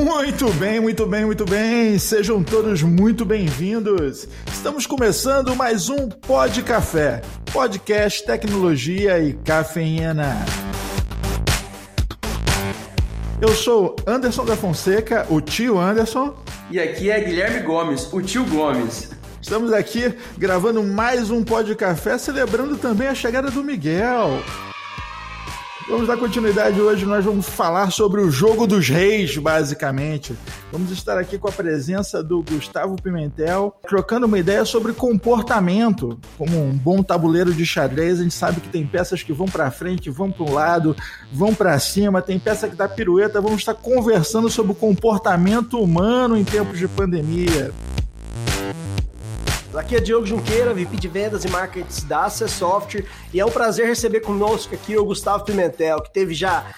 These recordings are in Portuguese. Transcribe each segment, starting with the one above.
Muito bem, muito bem, muito bem. Sejam todos muito bem-vindos. Estamos começando mais um Pod Café, podcast tecnologia e cafeína. Eu sou Anderson da Fonseca, o tio Anderson. E aqui é Guilherme Gomes, o tio Gomes. Estamos aqui gravando mais um Pod Café, celebrando também a chegada do Miguel. Vamos dar continuidade hoje, nós vamos falar sobre o jogo dos reis, basicamente. Vamos estar aqui com a presença do Gustavo Pimentel, trocando uma ideia sobre comportamento. Como um bom tabuleiro de xadrez, a gente sabe que tem peças que vão para frente, vão para o lado, vão para cima, tem peça que dá pirueta. Vamos estar conversando sobre o comportamento humano em tempos de pandemia. Aqui é Diogo Junqueira, VP de Vendas e Marketing da Access Software, e é um prazer receber conosco aqui o Gustavo Pimentel, que teve já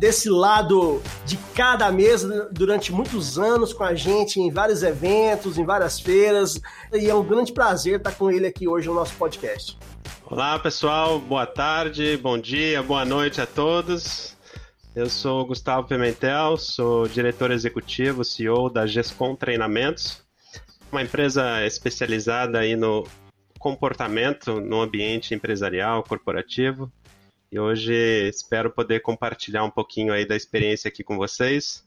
desse lado de cada mesa durante muitos anos com a gente em vários eventos, em várias feiras, e é um grande prazer estar com ele aqui hoje no nosso podcast. Olá pessoal, boa tarde, bom dia, boa noite a todos. Eu sou Gustavo Pimentel, sou diretor executivo, CEO da GESCOM Treinamentos uma empresa especializada aí no comportamento no ambiente empresarial, corporativo. E hoje espero poder compartilhar um pouquinho aí da experiência aqui com vocês.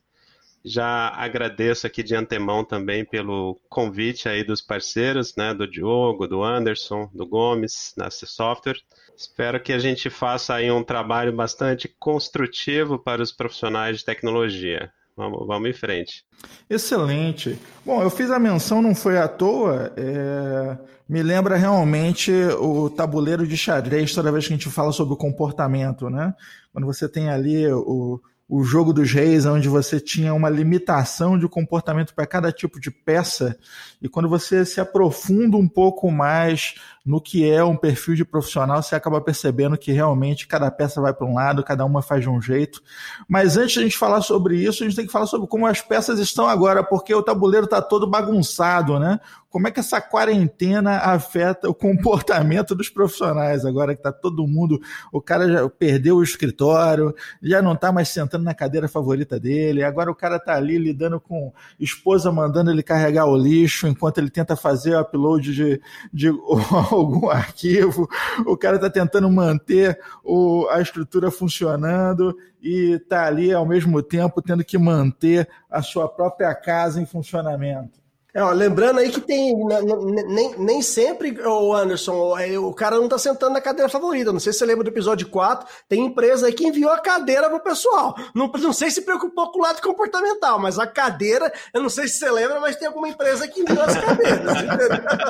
Já agradeço aqui de antemão também pelo convite aí dos parceiros, né, do Diogo, do Anderson, do Gomes, na Software. Espero que a gente faça aí um trabalho bastante construtivo para os profissionais de tecnologia. Vamos, vamos em frente. Excelente. Bom, eu fiz a menção, não foi à toa. É... Me lembra realmente o tabuleiro de xadrez toda vez que a gente fala sobre o comportamento, né? Quando você tem ali o, o jogo dos reis, onde você tinha uma limitação de comportamento para cada tipo de peça, e quando você se aprofunda um pouco mais no que é um perfil de profissional, você acaba percebendo que realmente cada peça vai para um lado, cada uma faz de um jeito. Mas antes de a gente falar sobre isso, a gente tem que falar sobre como as peças estão agora, porque o tabuleiro está todo bagunçado, né? Como é que essa quarentena afeta o comportamento dos profissionais agora que está todo mundo, o cara já perdeu o escritório, já não está mais sentando na cadeira favorita dele, agora o cara está ali lidando com esposa mandando ele carregar o lixo enquanto ele tenta fazer o upload de, de algum arquivo, o cara está tentando manter o, a estrutura funcionando e está ali ao mesmo tempo tendo que manter a sua própria casa em funcionamento. É, ó, lembrando aí que tem. Né, nem, nem sempre, o Anderson, é, o cara não tá sentando na cadeira favorita. Não sei se você lembra do episódio 4. Tem empresa aí que enviou a cadeira pro pessoal. Não, não sei se preocupou com o lado comportamental, mas a cadeira, eu não sei se você lembra, mas tem alguma empresa que enviou as cadeiras.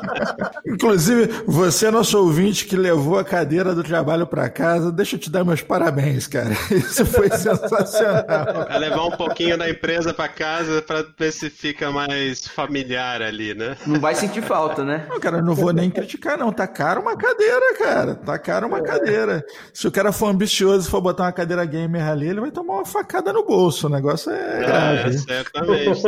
Inclusive, você, nosso ouvinte, que levou a cadeira do trabalho para casa, deixa eu te dar meus parabéns, cara. Isso foi sensacional. É levar um pouquinho da empresa para casa para ver se fica mais familiar familiar ali, né? Não vai sentir falta, né? Não, cara, não vou nem criticar, não. Tá caro uma cadeira, cara. Tá caro uma é. cadeira. Se o cara for ambicioso e for botar uma cadeira gamer ali, ele vai tomar uma facada no bolso. O negócio é, é grave. Certamente.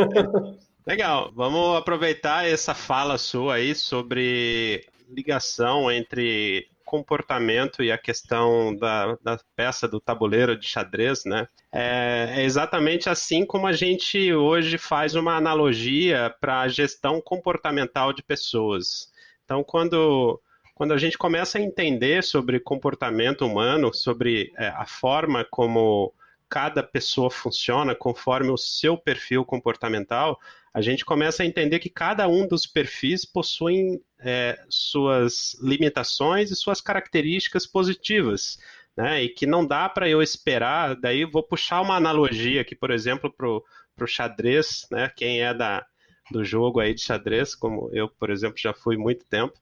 Legal, vamos aproveitar essa fala sua aí sobre ligação entre comportamento e a questão da, da peça do tabuleiro de xadrez, né? É, é exatamente assim como a gente hoje faz uma analogia para a gestão comportamental de pessoas. Então, quando quando a gente começa a entender sobre comportamento humano, sobre é, a forma como cada pessoa funciona conforme o seu perfil comportamental, a gente começa a entender que cada um dos perfis possuem é, suas limitações e suas características positivas. Né, e que não dá para eu esperar, daí vou puxar uma analogia aqui, por exemplo, para o xadrez, né, quem é da, do jogo aí de xadrez, como eu, por exemplo, já fui muito tempo,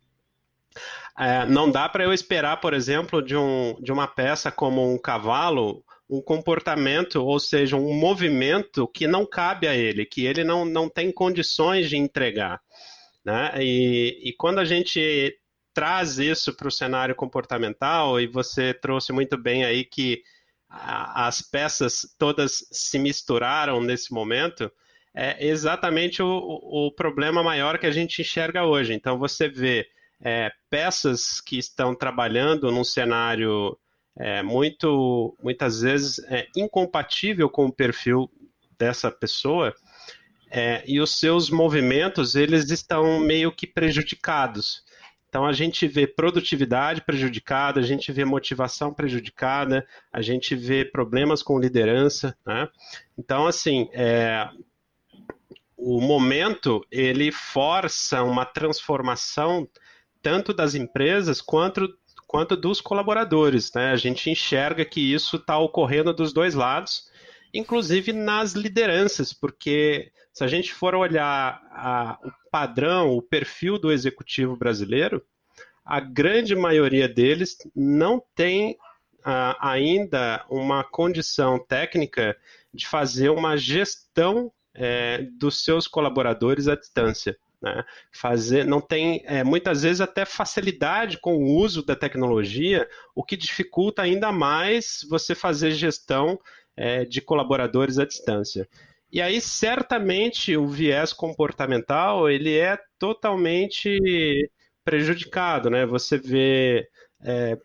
é, não dá para eu esperar, por exemplo, de, um, de uma peça como um cavalo, um comportamento, ou seja, um movimento que não cabe a ele, que ele não, não tem condições de entregar. Né? E, e quando a gente traz isso para o cenário comportamental, e você trouxe muito bem aí que a, as peças todas se misturaram nesse momento, é exatamente o, o problema maior que a gente enxerga hoje. Então você vê é, peças que estão trabalhando num cenário é, muito, muitas vezes é, incompatível com o perfil dessa pessoa é, e os seus movimentos eles estão meio que prejudicados. Então a gente vê produtividade prejudicada, a gente vê motivação prejudicada, a gente vê problemas com liderança, né? Então assim, é, o momento ele força uma transformação tanto das empresas quanto quanto dos colaboradores, né? A gente enxerga que isso está ocorrendo dos dois lados, inclusive nas lideranças, porque se a gente for olhar a, o padrão, o perfil do executivo brasileiro, a grande maioria deles não tem uh, ainda uma condição técnica de fazer uma gestão é, dos seus colaboradores à distância. Né? Fazer, não tem é, muitas vezes até facilidade com o uso da tecnologia, o que dificulta ainda mais você fazer gestão é, de colaboradores à distância. E aí, certamente, o viés comportamental ele é totalmente prejudicado, né? Você vê é,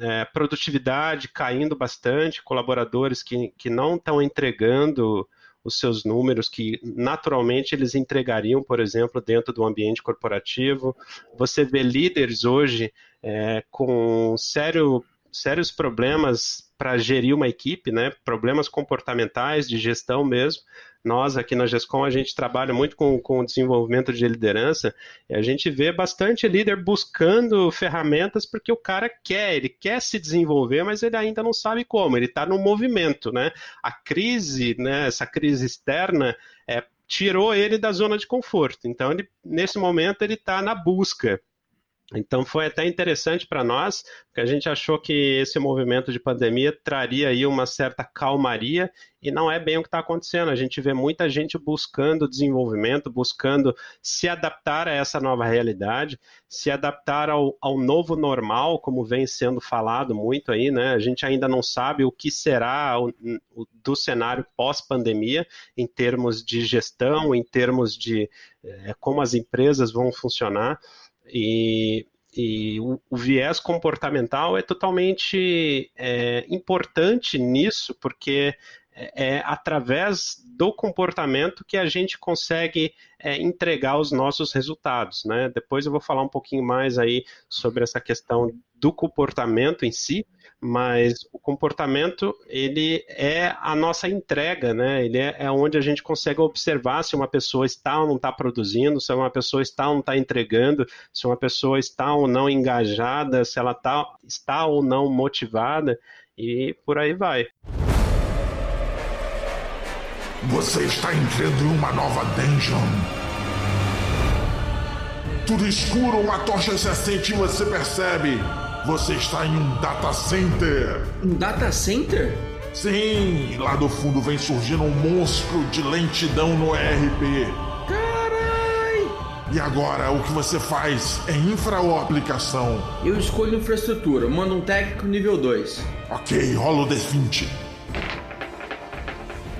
é, produtividade caindo bastante, colaboradores que, que não estão entregando os seus números que naturalmente eles entregariam, por exemplo, dentro do ambiente corporativo. Você vê líderes hoje é, com sério, sérios problemas para gerir uma equipe, né? Problemas comportamentais de gestão mesmo. Nós aqui na GESCOM a gente trabalha muito com, o desenvolvimento de liderança e a gente vê bastante líder buscando ferramentas porque o cara quer, ele quer se desenvolver, mas ele ainda não sabe como. Ele está no movimento, né? A crise, né? Essa crise externa é, tirou ele da zona de conforto. Então, ele, nesse momento, ele está na busca. Então foi até interessante para nós, porque a gente achou que esse movimento de pandemia traria aí uma certa calmaria e não é bem o que está acontecendo. A gente vê muita gente buscando desenvolvimento, buscando se adaptar a essa nova realidade, se adaptar ao, ao novo normal, como vem sendo falado muito aí, né? A gente ainda não sabe o que será o, o, do cenário pós-pandemia em termos de gestão, em termos de é, como as empresas vão funcionar. E, e o, o, viés comportamental é totalmente é, importante nisso, porque é, é através do comportamento que a gente consegue é, entregar os nossos resultados. Né? Depois eu vou falar um pouquinho mais aí sobre essa questão do comportamento em si, mas o comportamento ele é a nossa entrega, né? Ele é, é, onde a gente consegue observar se uma pessoa está ou não está produzindo, se uma pessoa está ou não está entregando, se uma pessoa está ou não engajada, se ela tá, está ou não motivada e por aí vai. Você está entrando em uma nova dungeon. Tudo escuro, uma tocha se acende e você percebe você está em um data center. Um data center? Sim, lá do fundo vem surgindo um monstro de lentidão no ERP. Carai! E agora, o que você faz? É infra ou aplicação? Eu escolho infraestrutura, mando um técnico nível 2. Ok, rola o D20.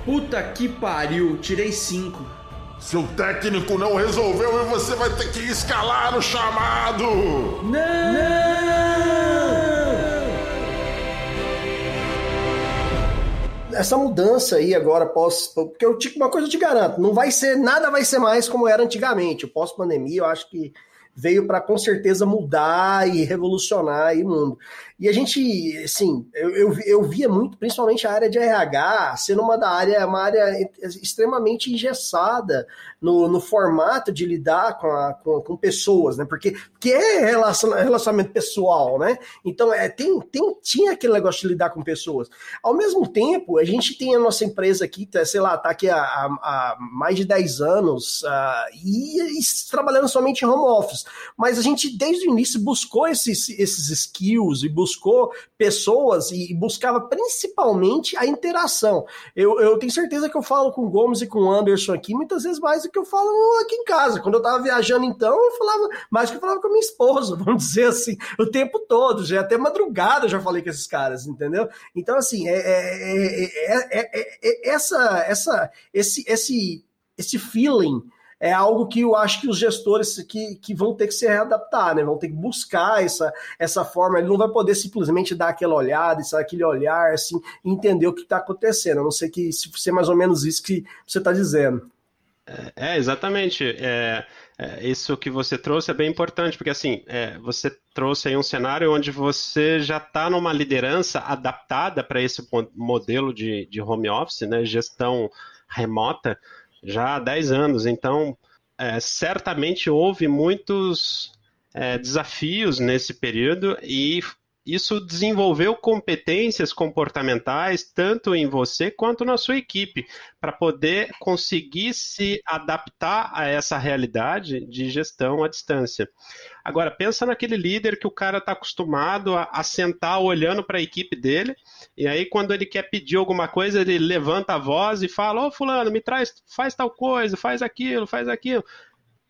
Puta que pariu, tirei 5. Seu técnico não resolveu e você vai ter que escalar o chamado! Não! não! essa mudança aí agora pós, porque eu uma coisa eu te garanto, não vai ser nada vai ser mais como era antigamente. O pós-pandemia, eu acho que veio para com certeza mudar e revolucionar o mundo. E a gente, assim, eu, eu, eu, via muito, principalmente a área de RH, sendo uma da área, uma área extremamente engessada no, no formato de lidar com, a, com, com, pessoas, né? Porque, porque é relacionamento pessoal, né? Então, é, tem, tem, tinha aquele negócio de lidar com pessoas. Ao mesmo tempo, a gente tem a nossa empresa aqui, tá, sei lá, tá aqui há, há, há mais de 10 anos uh, e, e, trabalhando somente em home office. Mas a gente, desde o início, buscou esses, esses skills e buscou buscou pessoas e buscava principalmente a interação. Eu, eu tenho certeza que eu falo com o Gomes e com o Anderson aqui muitas vezes mais do que eu falo aqui em casa. Quando eu tava viajando, então, eu falava mais do que eu falava com a minha esposa, vamos dizer assim, o tempo todo. Já até madrugada eu já falei com esses caras, entendeu? Então, assim, é, é, é, é essa, essa, esse, esse, esse feeling é algo que eu acho que os gestores que, que vão ter que se readaptar, né? Vão ter que buscar essa, essa forma. Ele não vai poder simplesmente dar aquela olhada, aquele olhar, assim, entender o que está acontecendo. A não sei que se ser mais ou menos isso que você está dizendo. É, exatamente. É, é, isso que você trouxe é bem importante, porque assim, é, você trouxe aí um cenário onde você já está numa liderança adaptada para esse modelo de, de home office, né, gestão remota, já há 10 anos. Então, é, certamente houve muitos é, desafios nesse período e isso desenvolveu competências comportamentais tanto em você quanto na sua equipe, para poder conseguir se adaptar a essa realidade de gestão à distância. Agora, pensa naquele líder que o cara está acostumado a, a, sentar olhando para a equipe dele, e aí quando ele quer pedir alguma coisa, ele levanta a voz e fala: Ô oh, fulano, me traz, faz tal coisa, faz aquilo, faz aquilo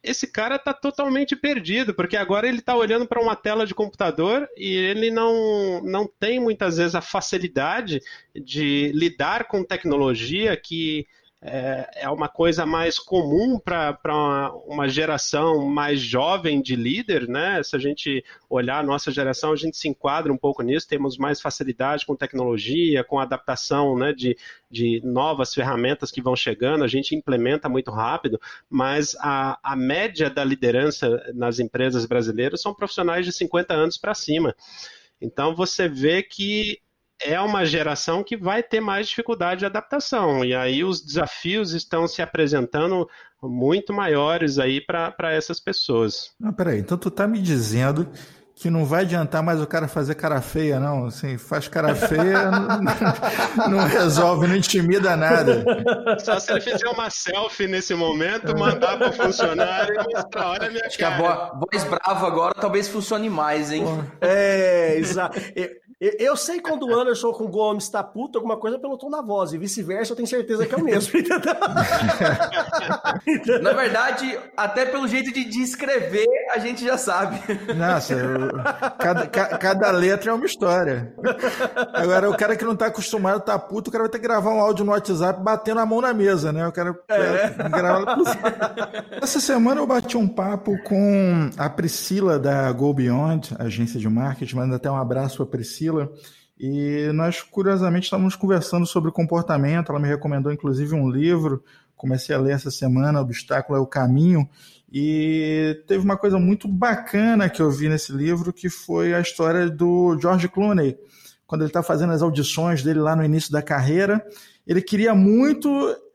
esse cara está totalmente perdido, porque agora ele está olhando para uma tela de computador e ele não, não tem muitas vezes a facilidade de lidar com tecnologia que é, é uma coisa mais comum para uma, uma geração mais jovem de líder, né? Se a gente olhar a nossa geração, a gente se enquadra um pouco nisso, temos mais facilidade com tecnologia, com adaptação né, de, de novas ferramentas que vão chegando, a gente implementa muito rápido, mas a, a média da liderança nas empresas brasileiras são profissionais de 50 anos para cima. Então você vê que é uma geração que vai ter mais dificuldade de adaptação. E aí os desafios estão se apresentando muito maiores aí para essas pessoas. Não, peraí, então tu tá me dizendo que não vai adiantar mais o cara fazer cara feia, não. Assim, faz cara feia, não, não, resolve, não intimida nada. Só se ele fizer uma selfie nesse momento, mandar para o funcionário e mostrar, olha a minha Acho cara. que a voz brava agora talvez funcione mais, hein? É, exato. Eu sei quando o Anderson com o Gomes está puto, alguma coisa pelo tom da voz, e vice-versa, eu tenho certeza que é o mesmo. Na verdade, até pelo jeito de descrever, a gente já sabe. Nossa, eu, cada, cada letra é uma história. Agora, o cara que não está acostumado a tá puto, o cara vai ter que gravar um áudio no WhatsApp batendo a mão na mesa, né? O cara é. gravar. Essa semana eu bati um papo com a Priscila da Go Beyond, agência de marketing, manda até um abraço para Priscila Priscila, e nós, curiosamente, estávamos conversando sobre comportamento. Ela me recomendou, inclusive, um livro. Comecei a ler essa semana, Obstáculo é o Caminho. E teve uma coisa muito bacana que eu vi nesse livro, que foi a história do George Clooney. Quando ele está fazendo as audições dele lá no início da carreira, ele queria muito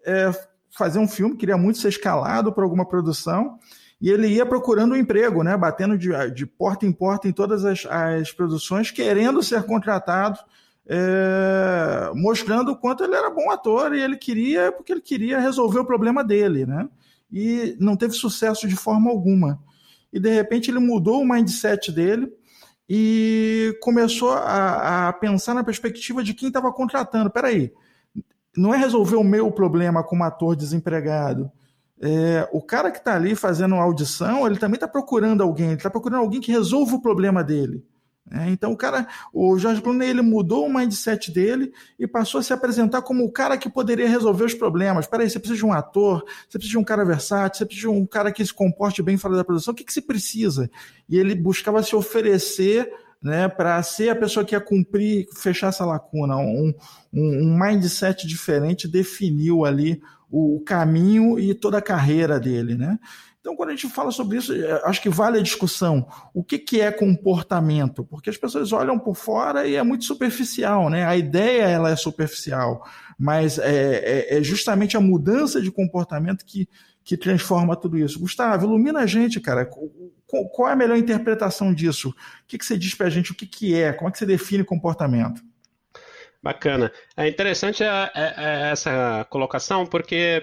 é, fazer um filme, queria muito ser escalado para alguma produção e ele ia procurando um emprego, né, batendo de, de porta em porta em todas as, as produções, querendo ser contratado, é, mostrando o quanto ele era bom ator e ele queria, porque ele queria resolver o problema dele, né? E não teve sucesso de forma alguma. E de repente ele mudou o mindset dele e começou a, a pensar na perspectiva de quem estava contratando. Peraí, não é resolver o meu problema como ator desempregado é, o cara que está ali fazendo audição, ele também está procurando alguém, ele está procurando alguém que resolva o problema dele. É, então o cara, o Jorge Clooney, ele mudou o mindset dele e passou a se apresentar como o cara que poderia resolver os problemas. Espera aí, você precisa de um ator, você precisa de um cara versátil, você precisa de um cara que se comporte bem fora da produção. O que, que você precisa? E ele buscava se oferecer né, para ser a pessoa que ia cumprir, fechar essa lacuna. Um, um, um mindset diferente definiu ali o caminho e toda a carreira dele, né? Então, quando a gente fala sobre isso, é, acho que vale a discussão. O que, que é comportamento? Porque as pessoas olham por fora e é muito superficial, né? A ideia ela é superficial, mas é, é, é justamente a mudança de comportamento que, que transforma tudo isso. Gustavo, ilumina a gente, cara. Qual é a melhor interpretação disso? O que, você diz para a gente? O que, é? Como é que você define comportamento? Bacana. É interessante a, a, a essa colocação porque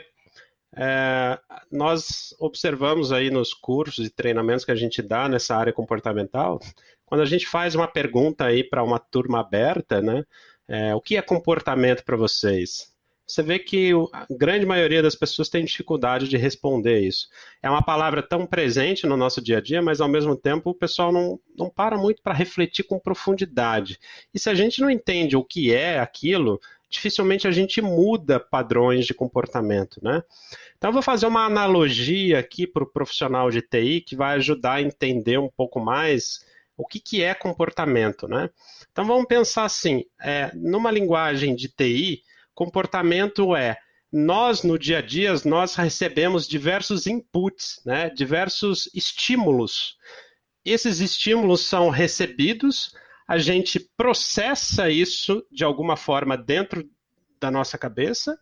é, nós observamos aí nos cursos e treinamentos que a gente dá nessa área comportamental, quando a gente faz uma pergunta aí para uma turma aberta, né? É, o que é comportamento para vocês? Você vê que a grande maioria das pessoas tem dificuldade de responder isso. É uma palavra tão presente no nosso dia a dia, mas ao mesmo tempo o pessoal não, não para muito para refletir com profundidade. E se a gente não entende o que é aquilo, dificilmente a gente muda padrões de comportamento, né? Então, eu vou fazer uma analogia aqui para o profissional de TI que vai ajudar a entender um pouco mais o que, que é comportamento, né? Então, vamos pensar assim: é, numa linguagem de TI, comportamento é nós no dia a dia nós recebemos diversos inputs, né, diversos estímulos. Esses estímulos são recebidos, a gente processa isso de alguma forma dentro da nossa cabeça,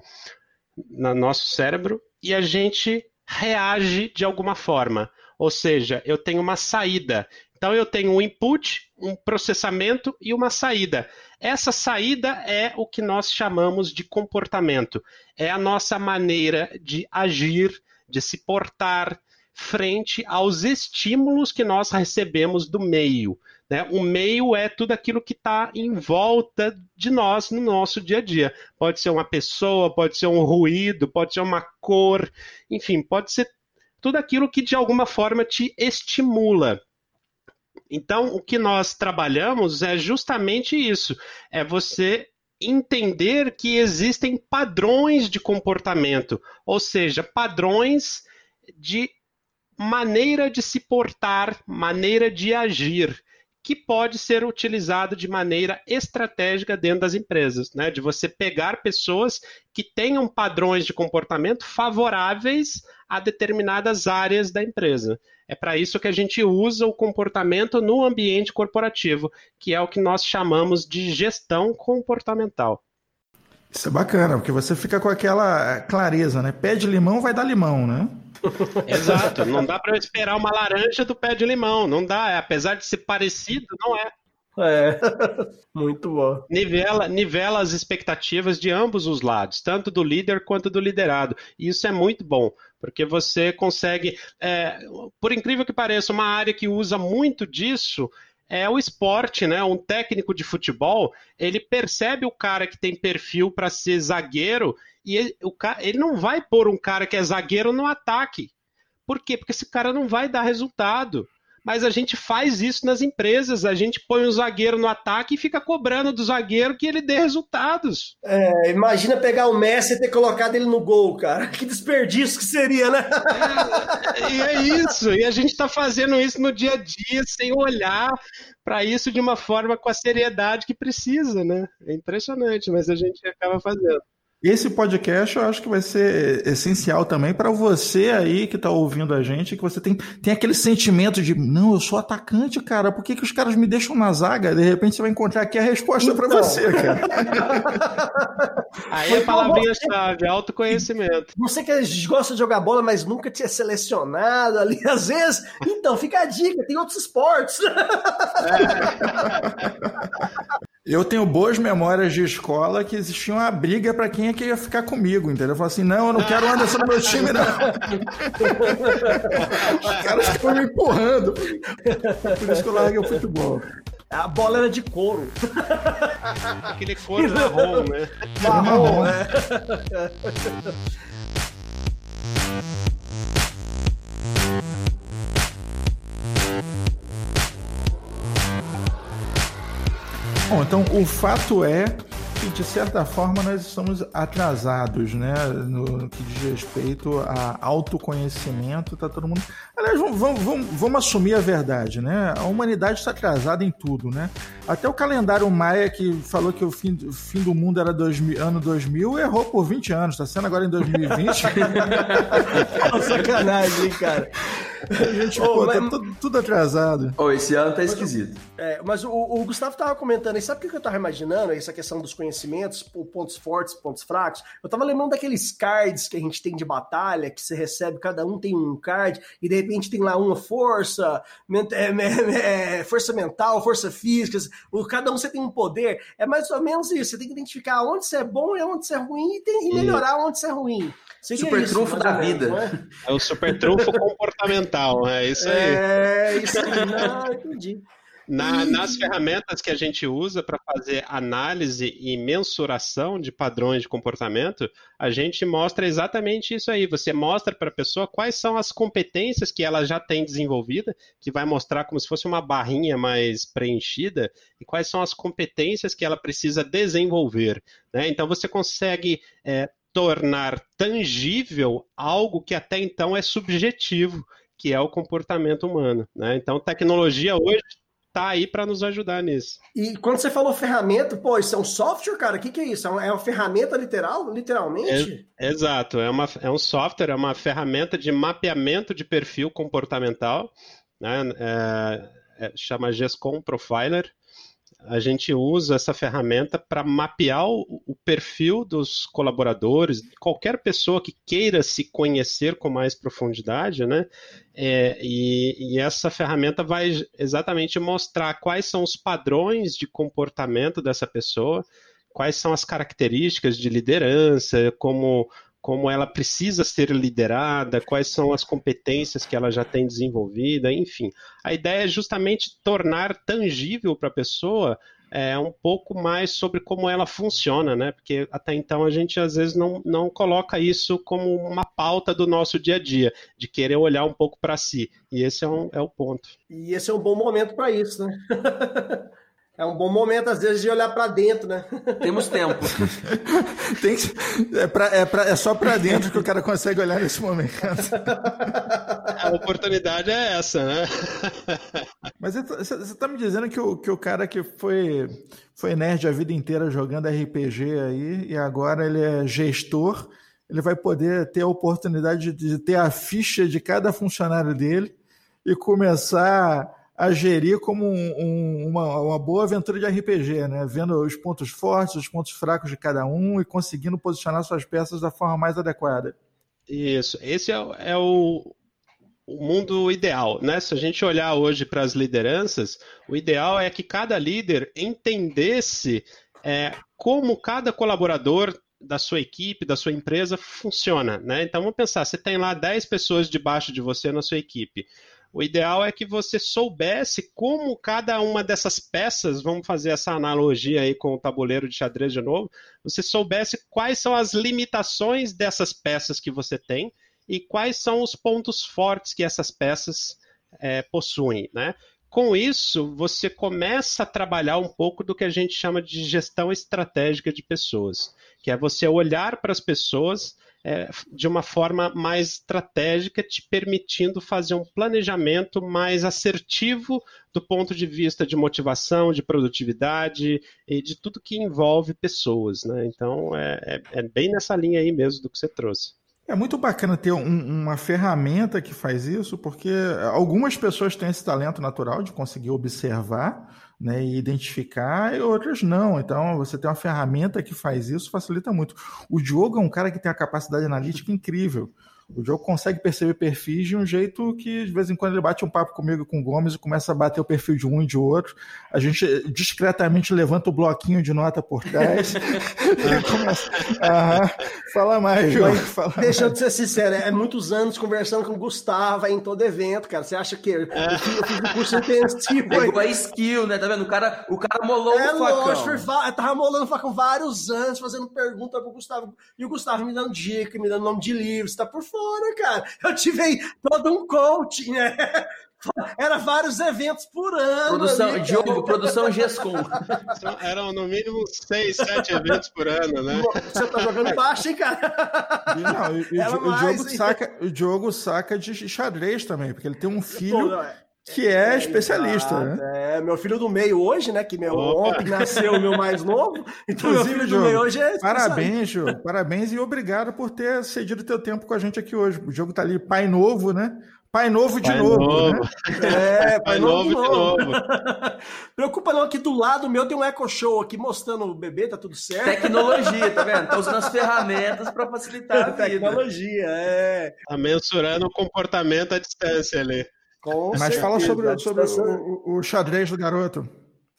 no nosso cérebro, e a gente reage de alguma forma. Ou seja, eu tenho uma saída. Então eu tenho um input, um processamento e uma saída. Essa saída é o que nós chamamos de comportamento. É a nossa maneira de agir, de se portar frente aos estímulos que nós recebemos do meio. Né? O meio é tudo aquilo que está em volta de nós no nosso dia a dia. Pode ser uma pessoa, pode ser um ruído, pode ser uma cor, enfim, pode ser tudo aquilo que de alguma forma te estimula. Então, o que nós trabalhamos é justamente isso: é você entender que existem padrões de comportamento, ou seja, padrões de maneira de se portar, maneira de agir que pode ser utilizado de maneira estratégica dentro das empresas, né? De você pegar pessoas que tenham padrões de comportamento favoráveis a determinadas áreas da empresa. É para isso que a gente usa o comportamento no ambiente corporativo, que é o que nós chamamos de gestão comportamental. Isso é bacana, porque você fica com aquela clareza, né? Pé de limão vai dar limão, né? Exato, não dá para esperar uma laranja do pé de limão, não dá, apesar de ser parecido, não é. É, muito bom. Nivela, nivela as expectativas de ambos os lados, tanto do líder quanto do liderado. E isso é muito bom, porque você consegue, é, por incrível que pareça, uma área que usa muito disso é o esporte, né? Um técnico de futebol, ele percebe o cara que tem perfil para ser zagueiro e ele, o, ele não vai pôr um cara que é zagueiro no ataque. Por quê? Porque esse cara não vai dar resultado mas a gente faz isso nas empresas. A gente põe um zagueiro no ataque e fica cobrando do zagueiro que ele dê resultados. É, imagina pegar o Messi e ter colocado ele no gol, cara. Que desperdício que seria, né? É, e é isso. E a gente está fazendo isso no dia a dia, sem olhar para isso de uma forma com a seriedade que precisa, né? É impressionante, mas a gente acaba fazendo. Esse podcast eu acho que vai ser essencial também para você aí que está ouvindo a gente, que você tem, tem aquele sentimento de não, eu sou atacante, cara, por que, que os caras me deixam na zaga? De repente você vai encontrar aqui a resposta então. para você, cara. aí a palavrinha-chave, autoconhecimento. Você que gosta de jogar bola, mas nunca tinha selecionado ali, às vezes, então fica a dica, tem outros esportes. É. Eu tenho boas memórias de escola que existia uma briga para quem é que ia ficar comigo, entendeu? Eu falei assim, não, eu não quero o Anderson no meu time, não. Os caras ficam me empurrando. Por isso que eu larguei o futebol. A bola era de couro. Aquele couro marrom, né? Marrom, né? Bom, então o fato é que, de certa forma, nós estamos atrasados, né? No que diz respeito a autoconhecimento, tá todo mundo. Aliás, vamos, vamos, vamos assumir a verdade, né? A humanidade está atrasada em tudo, né? Até o calendário Maia, que falou que o fim, o fim do mundo era 2000, ano 2000, errou por 20 anos, tá sendo agora em 2020. Sacanagem, hein, cara. A gente, oh, pô, tá mas... tá tudo, tudo, atrasado. Oh, esse ano tá esquisito. É, mas o, o, Gustavo tava comentando aí, sabe o que eu tava imaginando? Essa questão dos conhecimentos, pontos fortes, pontos fracos. Eu tava lembrando daqueles cards que a gente tem de batalha, que você recebe, cada um tem um card, e de repente tem lá uma força, é, é, força mental, força física, o, cada um você tem um poder. É mais ou menos isso. Você tem que identificar onde você é bom e onde você é ruim e, tem, e melhorar onde você é ruim. Seria super isso, trunfo da vida. É? é? o super trunfo comportamental, é isso aí. É, isso aí. Não, entendi. Na, nas ferramentas que a gente usa para fazer análise e mensuração de padrões de comportamento, a gente mostra exatamente isso aí. Você mostra para a pessoa quais são as competências que ela já tem desenvolvida, que vai mostrar como se fosse uma barrinha mais preenchida, e quais são as competências que ela precisa desenvolver. Né? Então você consegue é, tornar tangível algo que até então é subjetivo, que é o comportamento humano. Né? Então, tecnologia hoje está aí para nos ajudar nisso. E quando você falou ferramenta, pô, isso é um software, cara? O que, que é isso? É uma, é uma ferramenta literal, literalmente? É, exato, é, uma, é um software, é uma ferramenta de mapeamento de perfil comportamental, né? É, é, chama GESCOM Profiler a gente usa essa ferramenta para mapear o, o, perfil dos colaboradores, qualquer pessoa que queira se conhecer com mais profundidade, né? É, e, e, essa ferramenta vai exatamente mostrar quais são os padrões de comportamento dessa pessoa, quais são as características de liderança, como como ela precisa ser liderada, quais são as competências que ela já tem desenvolvida, enfim. A ideia é justamente tornar tangível para a pessoa é, um pouco mais sobre como ela funciona, né? Porque até então a gente às vezes não, não coloca isso como uma pauta do nosso dia a dia, de querer olhar um pouco para si. E esse é, um, é o ponto. E esse é um bom momento para isso, né? É um bom momento, às vezes, de olhar para dentro, né? Temos tempo. Tem que, é, pra, é, pra, é só para dentro que o cara consegue olhar nesse momento. A oportunidade é essa, né? Mas você está me dizendo que o, que o cara que foi, foi nerd a vida inteira jogando RPG aí e agora ele é gestor, ele vai poder ter a oportunidade de, de ter a ficha de cada funcionário dele e começar a gerir como um, um, uma, uma, boa aventura de RPG, né? Vendo os pontos fortes, os pontos fracos de cada um e conseguindo posicionar suas peças da forma mais adequada. Isso. Esse é, é o, o mundo ideal, né? Se a gente olhar hoje para as lideranças, o ideal é que cada líder entendesse é, como cada colaborador da sua equipe, da sua empresa funciona, né? Então vamos pensar, você tem lá 10 pessoas debaixo de você na sua equipe. O ideal é que você soubesse como cada uma dessas peças, vamos fazer essa analogia aí com o tabuleiro de xadrez de novo, você soubesse quais são as limitações dessas peças que você tem e quais são os pontos fortes que essas peças é, possuem, né? Com isso, você começa a trabalhar um pouco do que a gente chama de gestão estratégica de pessoas, que é você olhar para as pessoas é, de uma forma mais estratégica, te permitindo fazer um planejamento mais assertivo do ponto de vista de motivação, de produtividade e de tudo que envolve pessoas. Né? Então, é, é, é bem nessa linha aí mesmo do que você trouxe. É muito bacana ter um, uma ferramenta que faz isso, porque algumas pessoas têm esse talento natural de conseguir observar né, e identificar, e outras não. Então, você tem uma ferramenta que faz isso, facilita muito. O Diogo é um cara que tem a capacidade analítica incrível. O jogo consegue perceber perfis de um jeito que, de vez em quando, ele bate um papo comigo com o Gomes e começa a bater o perfil de um e de outro. A gente discretamente levanta o bloquinho de nota por trás e começa. Aham. Fala mais, João. Fala Deixa mais. eu ser sincero, é muitos anos conversando com o Gustavo em todo evento, cara. Você acha que eu fiz, eu fiz um curso intensivo. Pegou a skill, né? Tá vendo? O cara, o cara molou é, o facão. Lógico, eu tava molando o facão vários anos, fazendo pergunta pro Gustavo. E o Gustavo me dando dica, me dando nome de livro, você tá por fora fora, cara. Eu tive todo um coaching, né? Era vários eventos por ano. Produção, ali, Diogo, produção GESCOM. Eram no mínimo seis, sete eventos por ano, né? Você tá jogando baixo, hein, cara? Não, e, e, o, mais, Diogo saca, o Diogo saca de xadrez também, porque ele tem um filho. Pô, que é, é especialista, exato, né? É, meu filho do meio hoje, né? Que meu ontem nasceu o meu mais novo. Então, Inclusive, meu filho do meio hoje é Parabéns, Jô. Parabéns e obrigado por ter cedido teu tempo com a gente aqui hoje. O jogo tá ali, pai novo, né? Pai novo de pai novo. novo. Né? É, pai, pai novo, novo, de novo. Preocupa não, aqui do lado meu tem um Echo Show aqui mostrando o bebê, tá tudo certo. Tecnologia, tá vendo? Tá usando as ferramentas para facilitar a vida. Tecnologia, é. Tá mensurando o comportamento à distância ali. Com Mas certeza. fala sobre, sobre o, o, xadrez do garoto.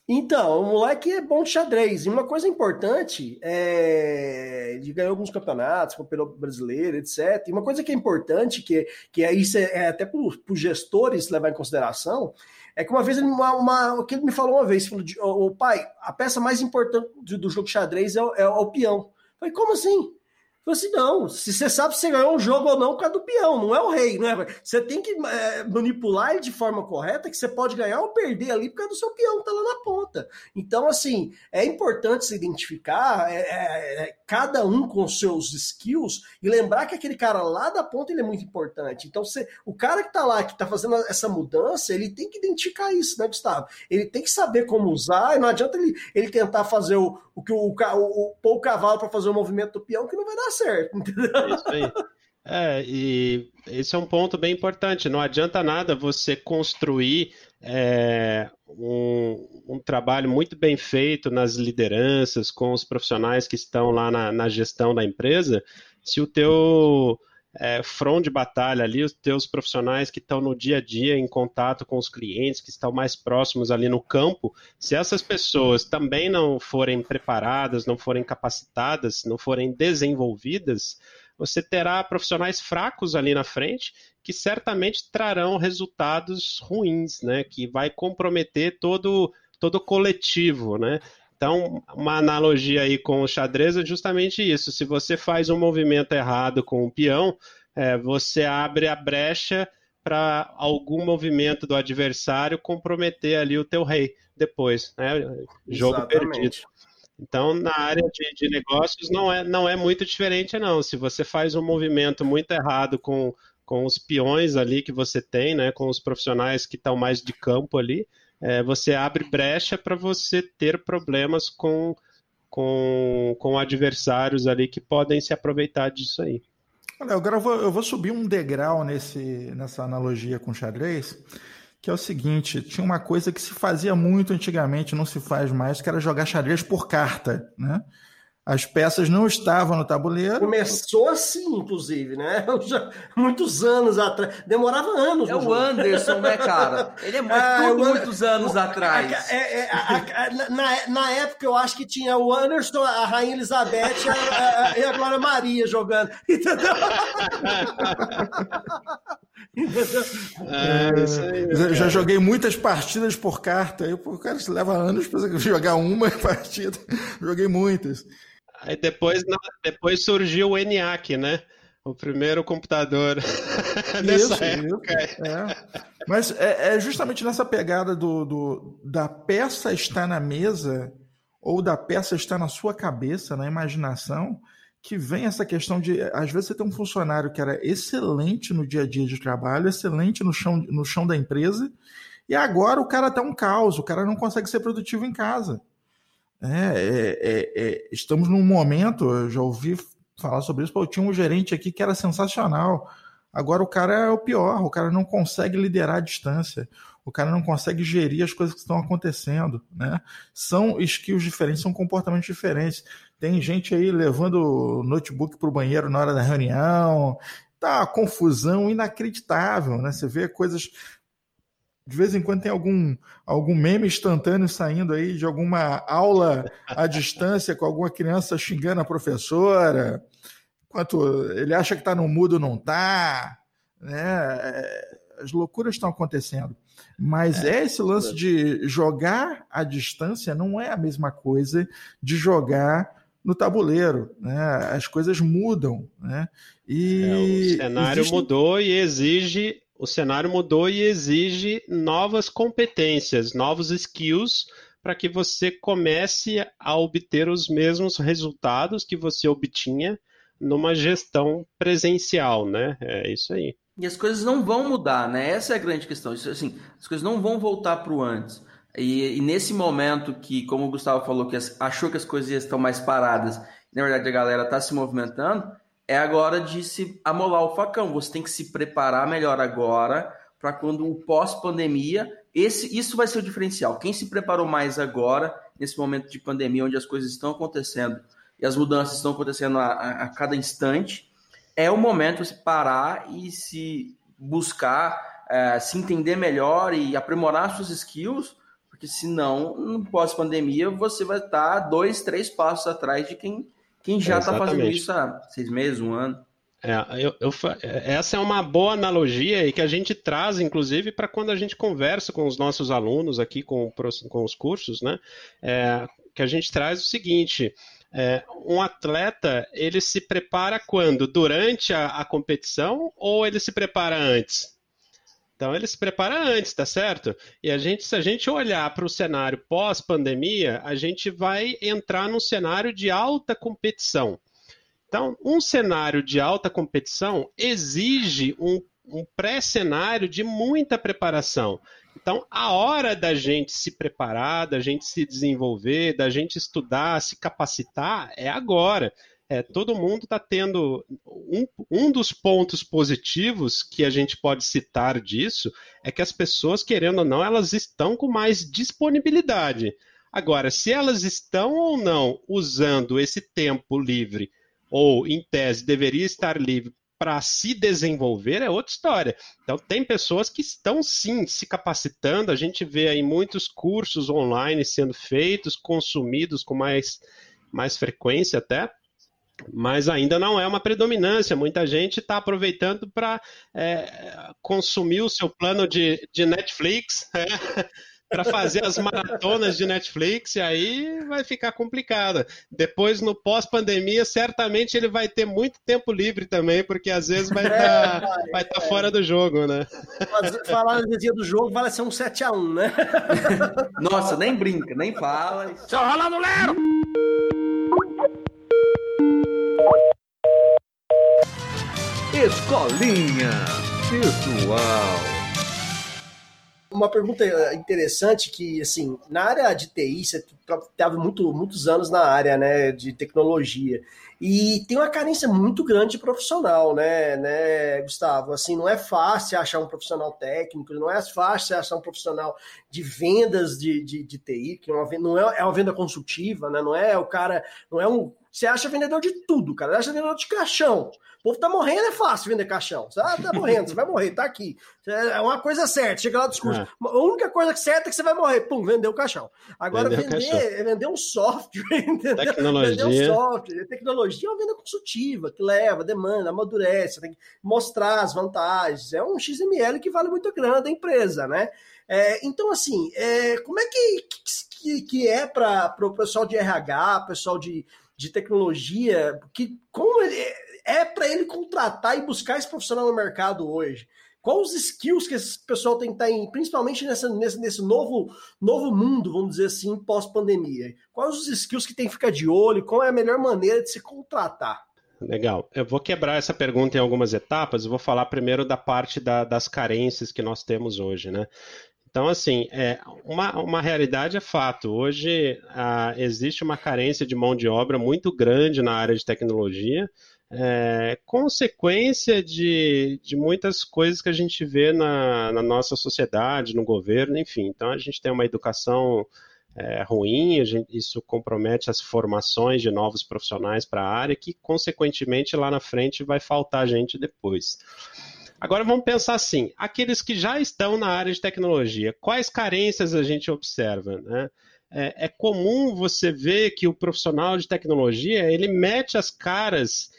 Então, o moleque é bom de xadrez. E uma coisa importante é. Ele ganhou alguns campeonatos, campeonato brasileiro, etc. E uma coisa que é importante, que, que é isso é, é até para os gestores levar em consideração, é que uma vez ele, uma, uma, que ele me falou uma vez, falou de, oh, pai, a peça mais importante do, do jogo de xadrez é, é, é o peão. Eu falei, como assim? Falei assim, não, se você sabe se você ganhou um jogo ou não por causa do peão, não é o rei, não é? Você tem que é, manipular ele de forma correta, que você pode ganhar ou perder ali por causa do seu peão que tá lá na ponta. Então, assim, é importante se identificar, é, é, é cada um com seus skills, e lembrar que aquele cara lá da ponta ele é muito importante. Então, você, o cara que tá lá, que tá fazendo essa mudança, ele tem que identificar isso, né, Gustavo? Ele tem que saber como usar, e não adianta ele, ele tentar fazer o, o que o, o, o, pôr o cavalo para fazer o movimento do peão, que não vai dar certo, entendeu? É. É, e esse é um ponto bem importante. Não adianta nada você construir é, um, um, trabalho muito bem feito nas lideranças, com os profissionais que estão lá na, na gestão da empresa, se o teu é, front de batalha ali, os teus profissionais que estão no dia a dia em contato com os clientes, que estão mais próximos ali no campo, se essas pessoas também não forem preparadas, não forem capacitadas, não forem desenvolvidas, você terá profissionais fracos ali na frente que certamente trarão resultados ruins, né? Que vai comprometer todo todo coletivo, né? Então, uma analogia aí com o xadrez é justamente isso. Se você faz um movimento errado com o peão, é, você abre a brecha para algum movimento do adversário comprometer ali o teu rei depois, né? Jogo Exatamente. perdido. Então, na área de, de, negócios não é, não é muito diferente, não. Se você faz um movimento muito errado com, com os peões ali que você tem, né, com os profissionais que estão mais de campo ali, é, você abre brecha para você ter problemas com, com, com adversários ali que podem se aproveitar disso aí. Olha, agora eu vou, eu vou subir um degrau nesse, nessa analogia com xadrez, que é o seguinte: tinha uma coisa que se fazia muito antigamente, não se faz mais, que era jogar xadrez por carta, né? As peças não estavam no tabuleiro. Começou assim, inclusive, né? Já, muitos anos atrás. Demorava anos. É o jogo. Anderson, né, cara? Ele é, ah, tudo muitos anos o, atrás. É, é, a, a, na, na época, eu acho que tinha o Anderson, a Rainha Elizabeth a, e a Glória Maria jogando. Entendeu? É, já joguei muitas partidas por carta. Aí o cara se leva anos para jogar uma partida. Joguei muitas. Aí depois, depois surgiu o ENIAC, né? O primeiro computador dessa isso, época. Isso, é. Mas é, é, justamente nessa pegada do, do, da peça estar na mesa ou da peça estar na sua cabeça, na imaginação, que vem essa questão de, às vezes, você tem um funcionário que era excelente no dia a dia de trabalho, excelente no chão, no chão da empresa, e agora o cara tá um caos, o cara não consegue ser produtivo em casa. É, é, é, é, estamos num momento, eu já ouvi falar sobre isso, pô, eu tinha um gerente aqui que era sensacional. Agora o cara é o pior, o cara não consegue liderar a distância, o cara não consegue gerir as coisas que estão acontecendo, né? São skills diferentes, são comportamentos diferentes. Tem gente aí levando notebook para o banheiro na hora da reunião, tá confusão inacreditável, né? Você vê coisas de vez em quando tem algum, algum meme instantâneo saindo aí de alguma aula à distância com alguma criança xingando a professora, enquanto ele acha que está no mudo, não está. Né? As loucuras estão acontecendo. Mas é, é esse lance de jogar à distância não é a mesma coisa de jogar no tabuleiro, né? As coisas mudam, né? E é, o cenário existe... mudou e exige o cenário mudou e exige novas competências, novos skills para que você comece a obter os mesmos resultados que você obtinha numa gestão presencial, né? É isso aí. E as coisas não vão mudar, né? Essa é a grande questão. Isso, assim, as coisas não vão voltar para o antes. E, e, nesse momento que, como o Gustavo falou, que as, achou que as coisas estão mais paradas, na verdade a galera está se movimentando, é agora de se amolar o facão. Você tem que se preparar melhor agora para quando o pós-pandemia, esse isso vai ser o diferencial. Quem se preparou mais agora, nesse momento de pandemia, onde as coisas estão acontecendo e as mudanças estão acontecendo a, a, a cada instante, é o momento de se parar e se buscar, é, se entender melhor e aprimorar suas skills porque senão, no pós-pandemia, você vai estar dois, três passos atrás de quem, quem já está fazendo isso há seis meses, um ano. É, eu, eu, essa é uma boa analogia e que a gente traz, inclusive, para quando a gente conversa com os nossos alunos aqui com, com os cursos, né? É, que a gente traz o seguinte: é, um atleta ele se prepara quando? Durante a, a competição ou ele se prepara antes? Então ele se prepara antes, tá certo? E a gente, se a gente olhar para o cenário pós-pandemia, a gente vai entrar num cenário de alta competição. Então, um cenário de alta competição exige um, um pré-cenário de muita preparação. Então, a hora da gente se preparar, da gente se desenvolver, da gente estudar, se capacitar, é agora. É, todo mundo está tendo. Um, um dos pontos positivos que a gente pode citar disso é que as pessoas, querendo ou não, elas estão com mais disponibilidade. Agora, se elas estão ou não usando esse tempo livre ou em tese deveria estar livre para se desenvolver é outra história. Então tem pessoas que estão sim se capacitando, a gente vê aí muitos cursos online sendo feitos, consumidos com mais, mais frequência até, mas ainda não é uma predominância. Muita gente está aproveitando para é, consumir o seu plano de, de Netflix. É, para fazer as maratonas de Netflix, e aí vai ficar complicado. Depois, no pós-pandemia, certamente ele vai ter muito tempo livre também, porque às vezes vai estar tá, é, vai tá fora do jogo, né? Falar no dia do jogo vai ser um 7x1, né? Nossa, nem brinca, nem fala. Seu no Lero! Escolinha Virtual. Uma pergunta interessante que, assim, na área de TI, você teve muito, muitos anos na área, né, de tecnologia, e tem uma carência muito grande de profissional, né, né, Gustavo? Assim, não é fácil achar um profissional técnico, não é fácil achar um profissional de vendas de, de, de TI, que é uma, não é, é uma venda consultiva, né, não é o cara, não é um... Você acha vendedor de tudo, cara, você acha vendedor de caixão, o povo tá morrendo, é fácil vender caixão. Você ah, tá morrendo, você vai morrer, tá aqui. É uma coisa certa, chega lá do discurso. É. A única coisa certa é que você vai morrer. Pum, vendeu o caixão. Agora, vendeu vender é vender um software, entendeu? Tecnologia. Vender um software. Tecnologia é uma venda consultiva, que leva, demanda, amadurece, tem que mostrar as vantagens. É um XML que vale muito grana da empresa, né? É, então, assim, é, como é que, que, que é para o pessoal de RH, pessoal de, de tecnologia, que como ele é para ele contratar e buscar esse profissional no mercado hoje? Quais os skills que esse pessoal tem que estar em, principalmente nessa, nesse, nesse novo, novo mundo, vamos dizer assim, pós-pandemia? Quais os skills que tem que ficar de olho? Qual é a melhor maneira de se contratar? Legal. Eu vou quebrar essa pergunta em algumas etapas. Eu vou falar primeiro da parte da, das carências que nós temos hoje, né? Então, assim, é, uma, uma realidade é fato. Hoje ah, existe uma carência de mão de obra muito grande na área de tecnologia é, consequência de, de muitas coisas que a gente vê na, na, nossa sociedade, no governo, enfim. Então a gente tem uma educação é, ruim, gente, isso compromete as formações de novos profissionais para a área, que consequentemente lá na frente vai faltar gente depois. Agora vamos pensar assim: aqueles que já estão na área de tecnologia, quais carências a gente observa? Né? É, é comum você ver que o profissional de tecnologia ele mete as caras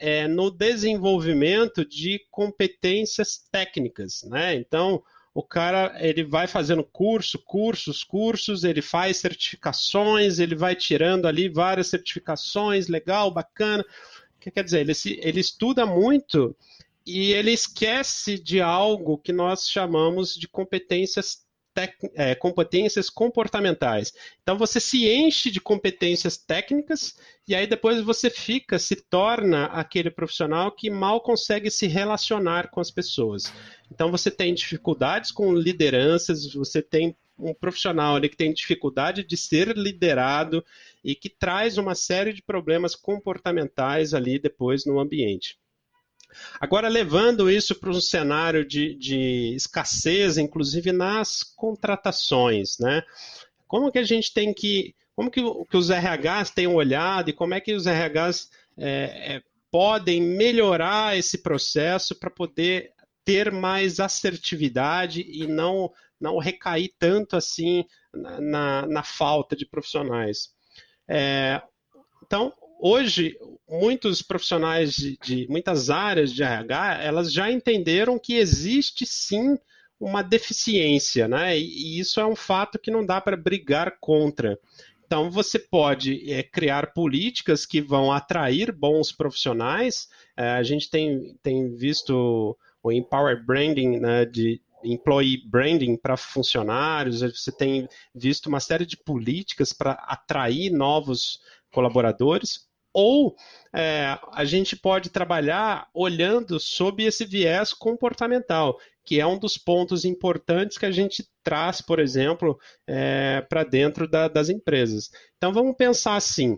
é, no desenvolvimento de competências técnicas, né? Então, o cara ele vai fazendo curso, cursos, cursos, ele faz certificações, ele vai tirando ali várias certificações, legal, bacana. Quer dizer? Ele, se, ele estuda muito e ele esquece de algo que nós chamamos de competências é, competências comportamentais. Então você se enche de competências técnicas e aí depois você fica, se torna aquele profissional que mal consegue se relacionar com as pessoas. Então você tem dificuldades com lideranças, você tem um profissional ali que tem dificuldade de ser liderado e que traz uma série de problemas comportamentais ali depois no ambiente. Agora, levando isso para um cenário de, de escassez, inclusive nas contratações, né? Como que a gente tem que. Como que, que os RHs têm olhado e como é que os RHs é, é, podem melhorar esse processo para poder ter mais assertividade e não não recair tanto assim na, na, na falta de profissionais. É, então, hoje, muitos profissionais de, de, muitas áreas de RH, elas já entenderam que existe sim uma deficiência, né? E, isso é um fato que não dá para brigar contra. Então, você pode é, criar políticas que vão atrair bons profissionais. É, a gente tem, tem visto o Empower Branding né, de Employee Branding para funcionários, você tem visto uma série de políticas para atrair novos colaboradores, ou é, a gente pode trabalhar olhando sob esse viés comportamental, que é um dos pontos importantes que a gente traz, por exemplo, é, para dentro da, das empresas. Então vamos pensar assim: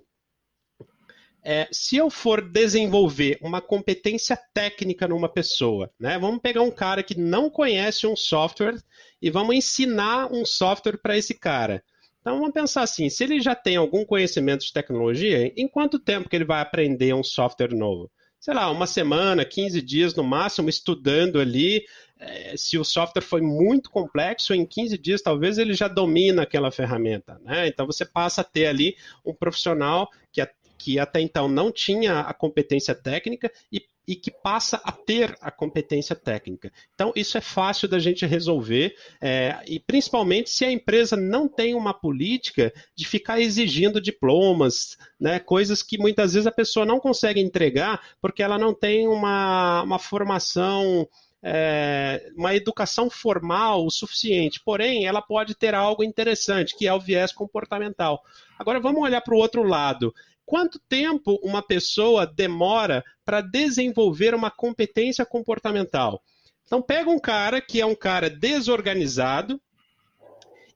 é, se eu for desenvolver uma competência técnica numa pessoa, né? Vamos pegar um cara que não conhece um software e vamos ensinar um software para esse cara. Então vamos pensar assim, se ele já tem algum conhecimento de tecnologia, em quanto tempo que ele vai aprender um software novo? Sei lá, uma semana, 15 dias no máximo, estudando ali. É, se o software foi muito complexo, em 15 dias talvez ele já domina aquela ferramenta. Né? Então você passa a ter ali um profissional que, que até então não tinha a competência técnica e e que passa a ter a competência técnica. Então, isso é fácil da gente resolver, é, e principalmente se a empresa não tem uma política de ficar exigindo diplomas, né, coisas que muitas vezes a pessoa não consegue entregar porque ela não tem uma, uma formação. É, uma educação formal o suficiente, porém ela pode ter algo interessante, que é o viés comportamental. Agora vamos olhar para o outro lado quanto tempo uma pessoa demora para desenvolver uma competência comportamental. Então, pega um cara que é um cara desorganizado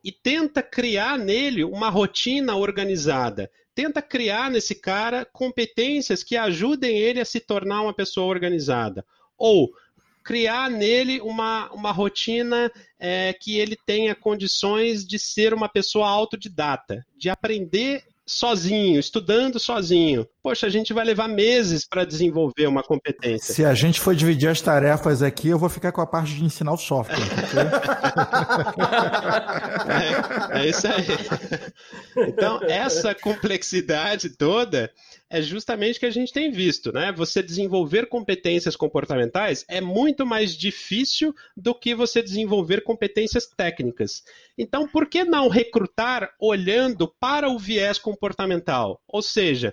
e tenta criar nele uma rotina organizada. Tenta criar nesse cara competências que ajudem ele a se tornar uma pessoa organizada. Ou criar nele uma, uma rotina é, que ele tenha condições de ser uma pessoa autodidata, de aprender sozinho, estudando sozinho. Poxa, a gente vai levar meses para desenvolver uma competência. Se a gente for dividir as tarefas aqui, eu vou ficar com a parte de ensinar o software. é, é isso aí. Então, essa complexidade toda é justamente o que a gente tem visto, né? Você desenvolver competências comportamentais é muito mais difícil do que você desenvolver competências técnicas. Então, por que não recrutar olhando para o viés comportamental? Ou seja,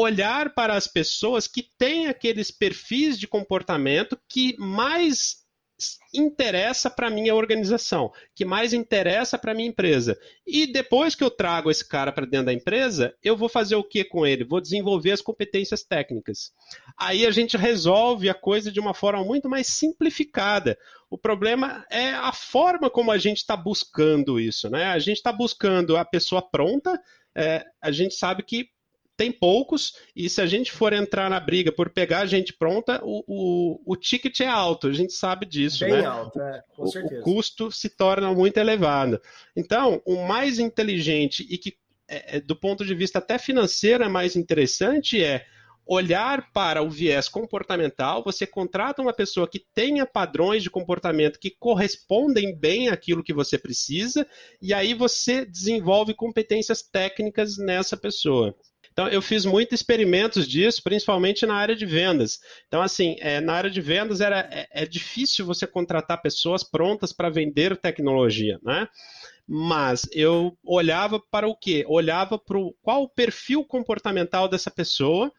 olhar para as pessoas que têm aqueles perfis de comportamento que mais interessa para minha organização, que mais interessa para minha empresa. E depois que eu trago esse cara para dentro da empresa, eu vou fazer o que com ele? Vou desenvolver as competências técnicas. Aí a gente resolve a coisa de uma forma muito mais simplificada. O problema é a forma como a gente está buscando isso, né? A gente está buscando a pessoa pronta. É, a gente sabe que tem poucos, e se a gente for entrar na briga por pegar a gente pronta, o, o, o ticket é alto, a gente sabe disso. Bem né? alto, é, com o, certeza. O custo se torna muito elevado. Então, o mais inteligente e que, é, é, do ponto de vista até financeiro, é mais interessante é olhar para o viés comportamental, você contrata uma pessoa que tenha padrões de comportamento que correspondem bem àquilo que você precisa, e aí você desenvolve competências técnicas nessa pessoa. Então, eu fiz muitos experimentos disso, principalmente na área de vendas. Então, assim, é, na área de vendas era, é, é difícil você contratar pessoas prontas para vender tecnologia, né? Mas eu olhava para o quê? Olhava para qual o perfil comportamental dessa pessoa.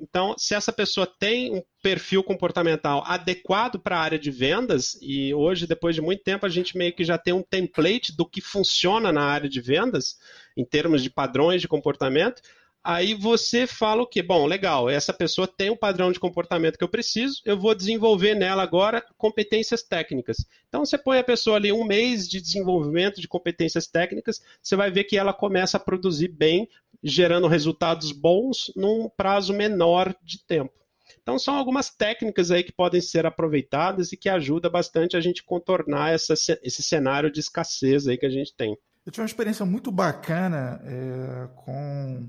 Então, se essa pessoa tem um perfil comportamental adequado para a área de vendas, e hoje, depois de muito tempo, a gente meio que já tem um template do que funciona na área de vendas, em termos de padrões de comportamento, Aí você fala o quê? Bom, legal, essa pessoa tem o padrão de comportamento que eu preciso, eu vou desenvolver nela agora competências técnicas. Então você põe a pessoa ali um mês de desenvolvimento de competências técnicas, você vai ver que ela começa a produzir bem, gerando resultados bons num prazo menor de tempo. Então são algumas técnicas aí que podem ser aproveitadas e que ajuda bastante a gente contornar essa, esse cenário de escassez aí que a gente tem. Eu tive uma experiência muito bacana é, com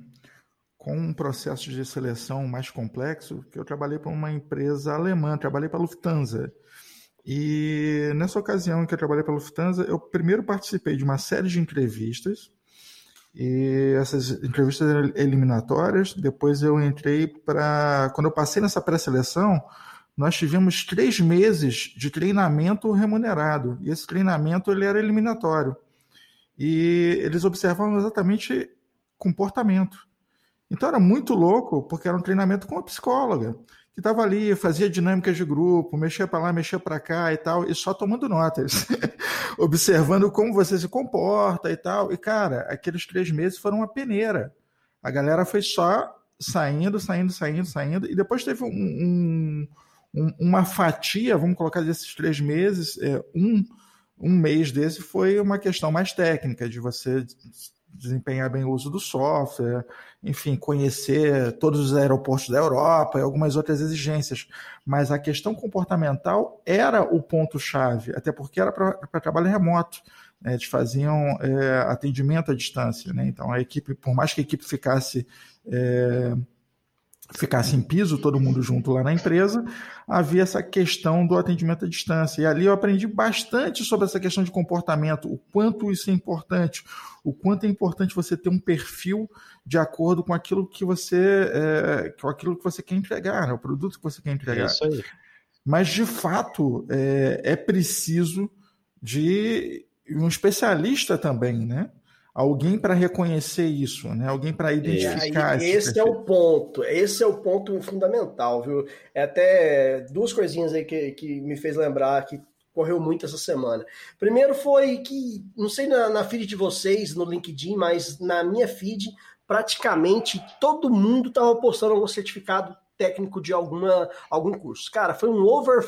com um processo de seleção mais complexo, que eu trabalhei para uma empresa alemã, trabalhei para a Lufthansa. E nessa ocasião em que eu trabalhei pela Lufthansa, eu primeiro participei de uma série de entrevistas, e essas entrevistas eram eliminatórias. Depois eu entrei para. Quando eu passei nessa pré-seleção, nós tivemos três meses de treinamento remunerado. E esse treinamento ele era eliminatório. E eles observavam exatamente comportamento. Então era muito louco, porque era um treinamento com a psicóloga que estava ali, fazia dinâmicas de grupo, mexia para lá, mexia para cá e tal, e só tomando notas, observando como você se comporta e tal. E, cara, aqueles três meses foram uma peneira. A galera foi só saindo, saindo, saindo, saindo, e depois teve um, um, uma fatia, vamos colocar desses três meses, é, um, um mês desse foi uma questão mais técnica, de você desempenhar bem o uso do software, enfim, conhecer todos os aeroportos da Europa e algumas outras exigências. Mas a questão comportamental era o ponto-chave, até porque era para trabalho remoto. Né? Eles faziam é, atendimento à distância. Né? Então, a equipe, por mais que a equipe ficasse. É, ficasse em piso, todo mundo junto lá na empresa, havia essa questão do atendimento à distância. E ali eu aprendi bastante sobre essa questão de comportamento, o quanto isso é importante, o quanto é importante você ter um perfil de acordo com aquilo que você, é, com aquilo que você quer entregar, né? o produto que você quer entregar. É isso aí. Mas, de fato, é, é preciso de um especialista também, né? Alguém para reconhecer isso, né? Alguém para identificar. É, esse, esse é o ponto. Esse é o ponto fundamental, viu? É até duas coisinhas aí que, que me fez lembrar que correu muito essa semana. Primeiro foi que, não sei na, na feed de vocês, no LinkedIn, mas na minha feed, praticamente todo mundo estava postando algum certificado técnico de alguma, algum curso. Cara, foi um over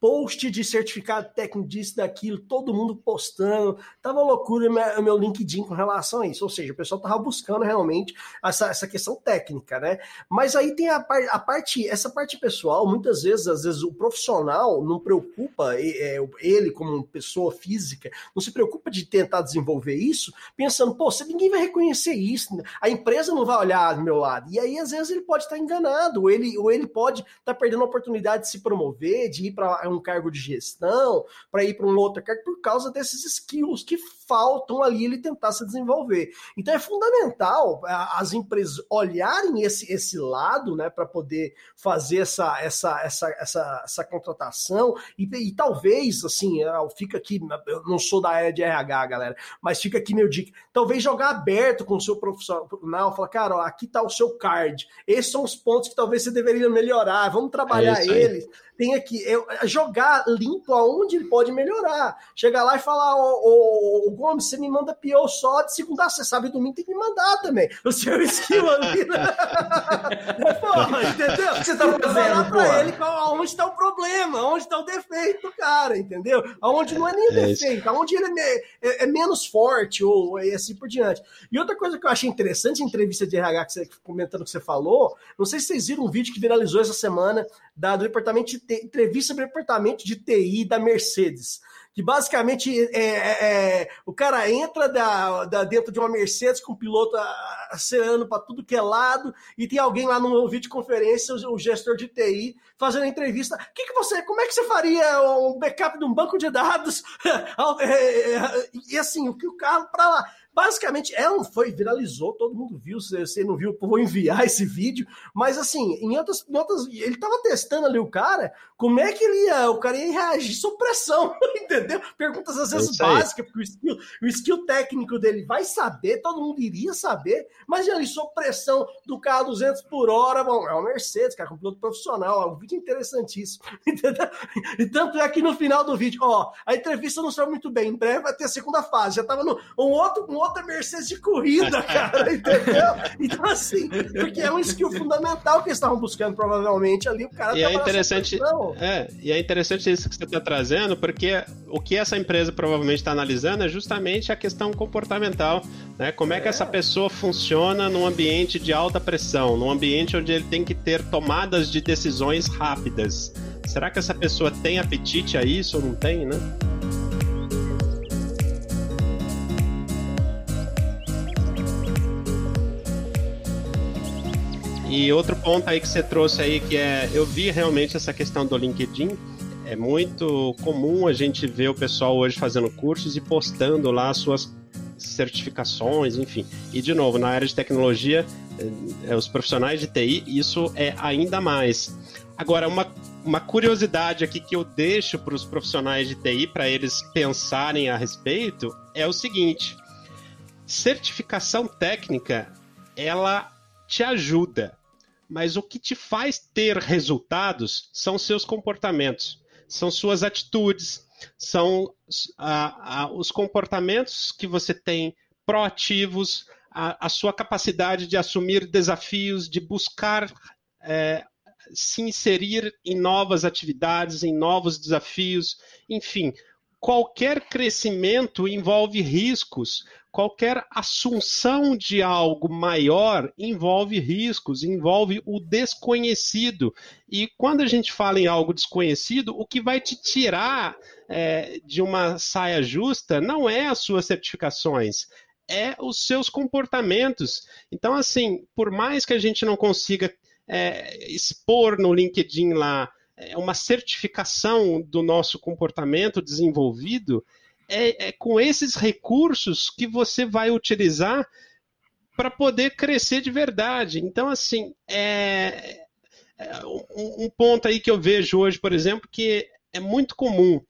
post de certificado técnico disso, daquilo, todo mundo postando. Tava loucura o meu LinkedIn com relação a isso. Ou seja, o pessoal tava buscando realmente essa, essa questão técnica, né? Mas aí tem a, a parte, essa parte pessoal, muitas vezes, às vezes, o profissional não preocupa, é, ele como pessoa física, não se preocupa de tentar desenvolver isso, pensando, pô, ninguém vai reconhecer isso, a empresa não vai olhar do meu lado. E aí, às vezes, ele pode estar enganado, ou ele, ou ele pode estar perdendo a oportunidade de se promover, de ir para um cargo de gestão, para ir para um outro cargo, por causa desses skills que faltam ali ele tentar se desenvolver. Então é fundamental as empresas olharem esse, esse lado, né, para poder fazer essa, essa, essa, essa, essa contratação. E, e talvez, assim, fica aqui, eu não sou da área de RH, galera, mas fica aqui meu dica, talvez jogar aberto com o seu profissional, falar, cara, ó, aqui tá o seu card, esses são os pontos que talvez você deveria melhorar, vamos trabalhar é eles. Tem aqui, é, jogar limpo aonde ele pode melhorar. Chegar lá e falar, ô, ô, Gomes, você me manda pior só de segunda a você sabe domingo tem que me mandar também. O seu skill ali. Né? porra, entendeu? Você tá fazendo pra ele qual, onde está o problema, onde está o defeito do cara, entendeu? Aonde não é nem o é defeito, aonde ele é, é, é, menos forte, ou assim por diante. E outra coisa que eu achei interessante em entrevista de RH que você comentando que você falou, não sei se vocês viram um vídeo que viralizou essa semana da, do departamento de entrevista do departamento de TI da Mercedes. Que basicamente é, é, é o cara entra da, da, dentro de uma Mercedes com o piloto acelerando para tudo que é lado, e tem alguém lá no videoconferência, o, o gestor de TI, fazendo a entrevista. Que que você, como é que você faria um backup de um banco de dados? É, é, e assim, o que o carro para lá Basicamente, é um, foi, viralizou, todo mundo viu. Se você não viu, vou enviar esse vídeo. Mas assim, em outras, em outras. Ele tava testando ali o cara, como é que ele ia. O cara ia reagir sob pressão, entendeu? Perguntas às vezes é básicas, porque o skill, o skill técnico dele vai saber, todo mundo iria saber, mas ali, sob pressão do carro 200 por hora, bom, é uma Mercedes, cara, com um piloto profissional, é um vídeo interessantíssimo, entendeu? E tanto é que no final do vídeo, ó, a entrevista não saiu muito bem, em breve vai ter a segunda fase, já tava no um outro, um outra Mercedes de corrida, cara, entendeu? Então, assim, porque é um skill fundamental que eles estavam buscando, provavelmente, ali, o cara e é interessante, é, e é interessante isso que você está trazendo, porque o que essa empresa provavelmente está analisando é justamente a questão comportamental, né? Como é, é que essa pessoa funciona num ambiente de alta pressão, num ambiente onde ele tem que ter tomadas de decisões rápidas. Será que essa pessoa tem apetite a isso ou não tem, né? E outro ponto aí que você trouxe aí, que é, eu vi realmente essa questão do LinkedIn, É muito comum a gente ver o pessoal hoje fazendo cursos e postando lá suas certificações, enfim. E de novo, na área de tecnologia, é, os profissionais de TI, isso é ainda mais. Agora, uma, uma curiosidade aqui que eu deixo para os profissionais de TI, para eles pensarem a respeito, é o seguinte: certificação técnica, ela te ajuda, mas o que te faz ter resultados são seus comportamentos, são suas atitudes, são a, a, os comportamentos que você tem proativos, a, a, sua capacidade de assumir desafios, de buscar é, se inserir em novas atividades, em novos desafios, enfim. Qualquer crescimento envolve riscos, qualquer assunção de algo maior envolve riscos, envolve o desconhecido. E quando a gente fala em algo desconhecido, o que vai te tirar é, de uma saia justa não é as suas certificações, é os seus comportamentos. Então, assim, por mais que a gente não consiga é, expor no LinkedIn lá é, uma certificação do nosso comportamento desenvolvido, é, é com esses recursos que você vai utilizar para poder crescer de verdade. Então, assim, é, é um, um ponto aí que eu vejo hoje, por exemplo, que é muito comum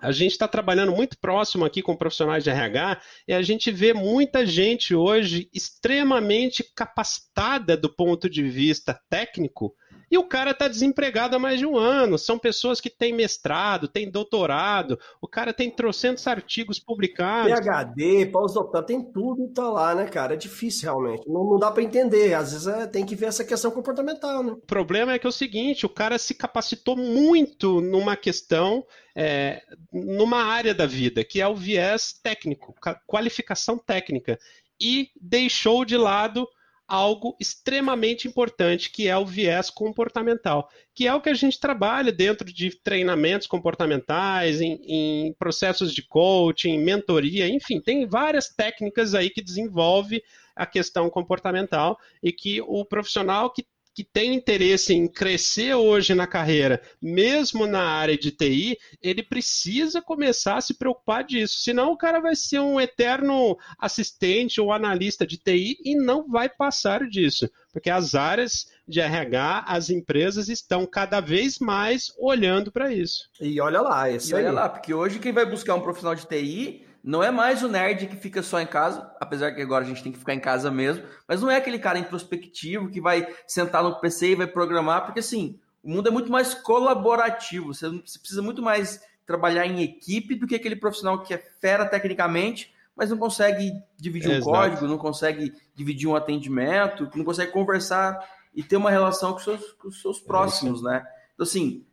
a gente está trabalhando muito próximo aqui com profissionais de RH e a gente vê muita gente hoje extremamente capacitada do ponto de vista técnico, e o cara está desempregado há mais de um ano. São pessoas que têm mestrado, têm doutorado, o cara tem trocentos artigos publicados. PHD, pós-doutorado, tem tudo tá lá, né, cara? É difícil realmente. Não, não dá para entender. Às vezes é, tem que ver essa questão comportamental, né? O problema é que é o seguinte: o cara se capacitou muito numa questão. É, numa área da vida, que é o viés técnico, qualificação técnica, e deixou de lado algo extremamente importante, que é o viés comportamental, que é o que a gente trabalha dentro de treinamentos comportamentais, em, em processos de coaching, mentoria, enfim, tem várias técnicas aí que desenvolve a questão comportamental e que o profissional que que tem interesse em crescer hoje na carreira, mesmo na área de TI, ele precisa começar a se preocupar disso. Senão o cara vai ser um eterno assistente ou analista de TI e não vai passar disso. Porque as áreas de RH, as empresas estão cada vez mais olhando para isso. E olha lá, isso e olha lá, porque hoje quem vai buscar um profissional de TI não é mais o nerd que fica só em casa, apesar que agora a gente tem que ficar em casa mesmo, mas não é aquele cara introspectivo que vai sentar no PC e vai programar, porque assim, o mundo é muito mais colaborativo, você, precisa muito mais trabalhar em equipe do que aquele profissional que é fera tecnicamente, mas não consegue dividir um código, não consegue dividir um atendimento, não consegue conversar e ter uma relação com, seus, com os seus próximos, né? Então, assim,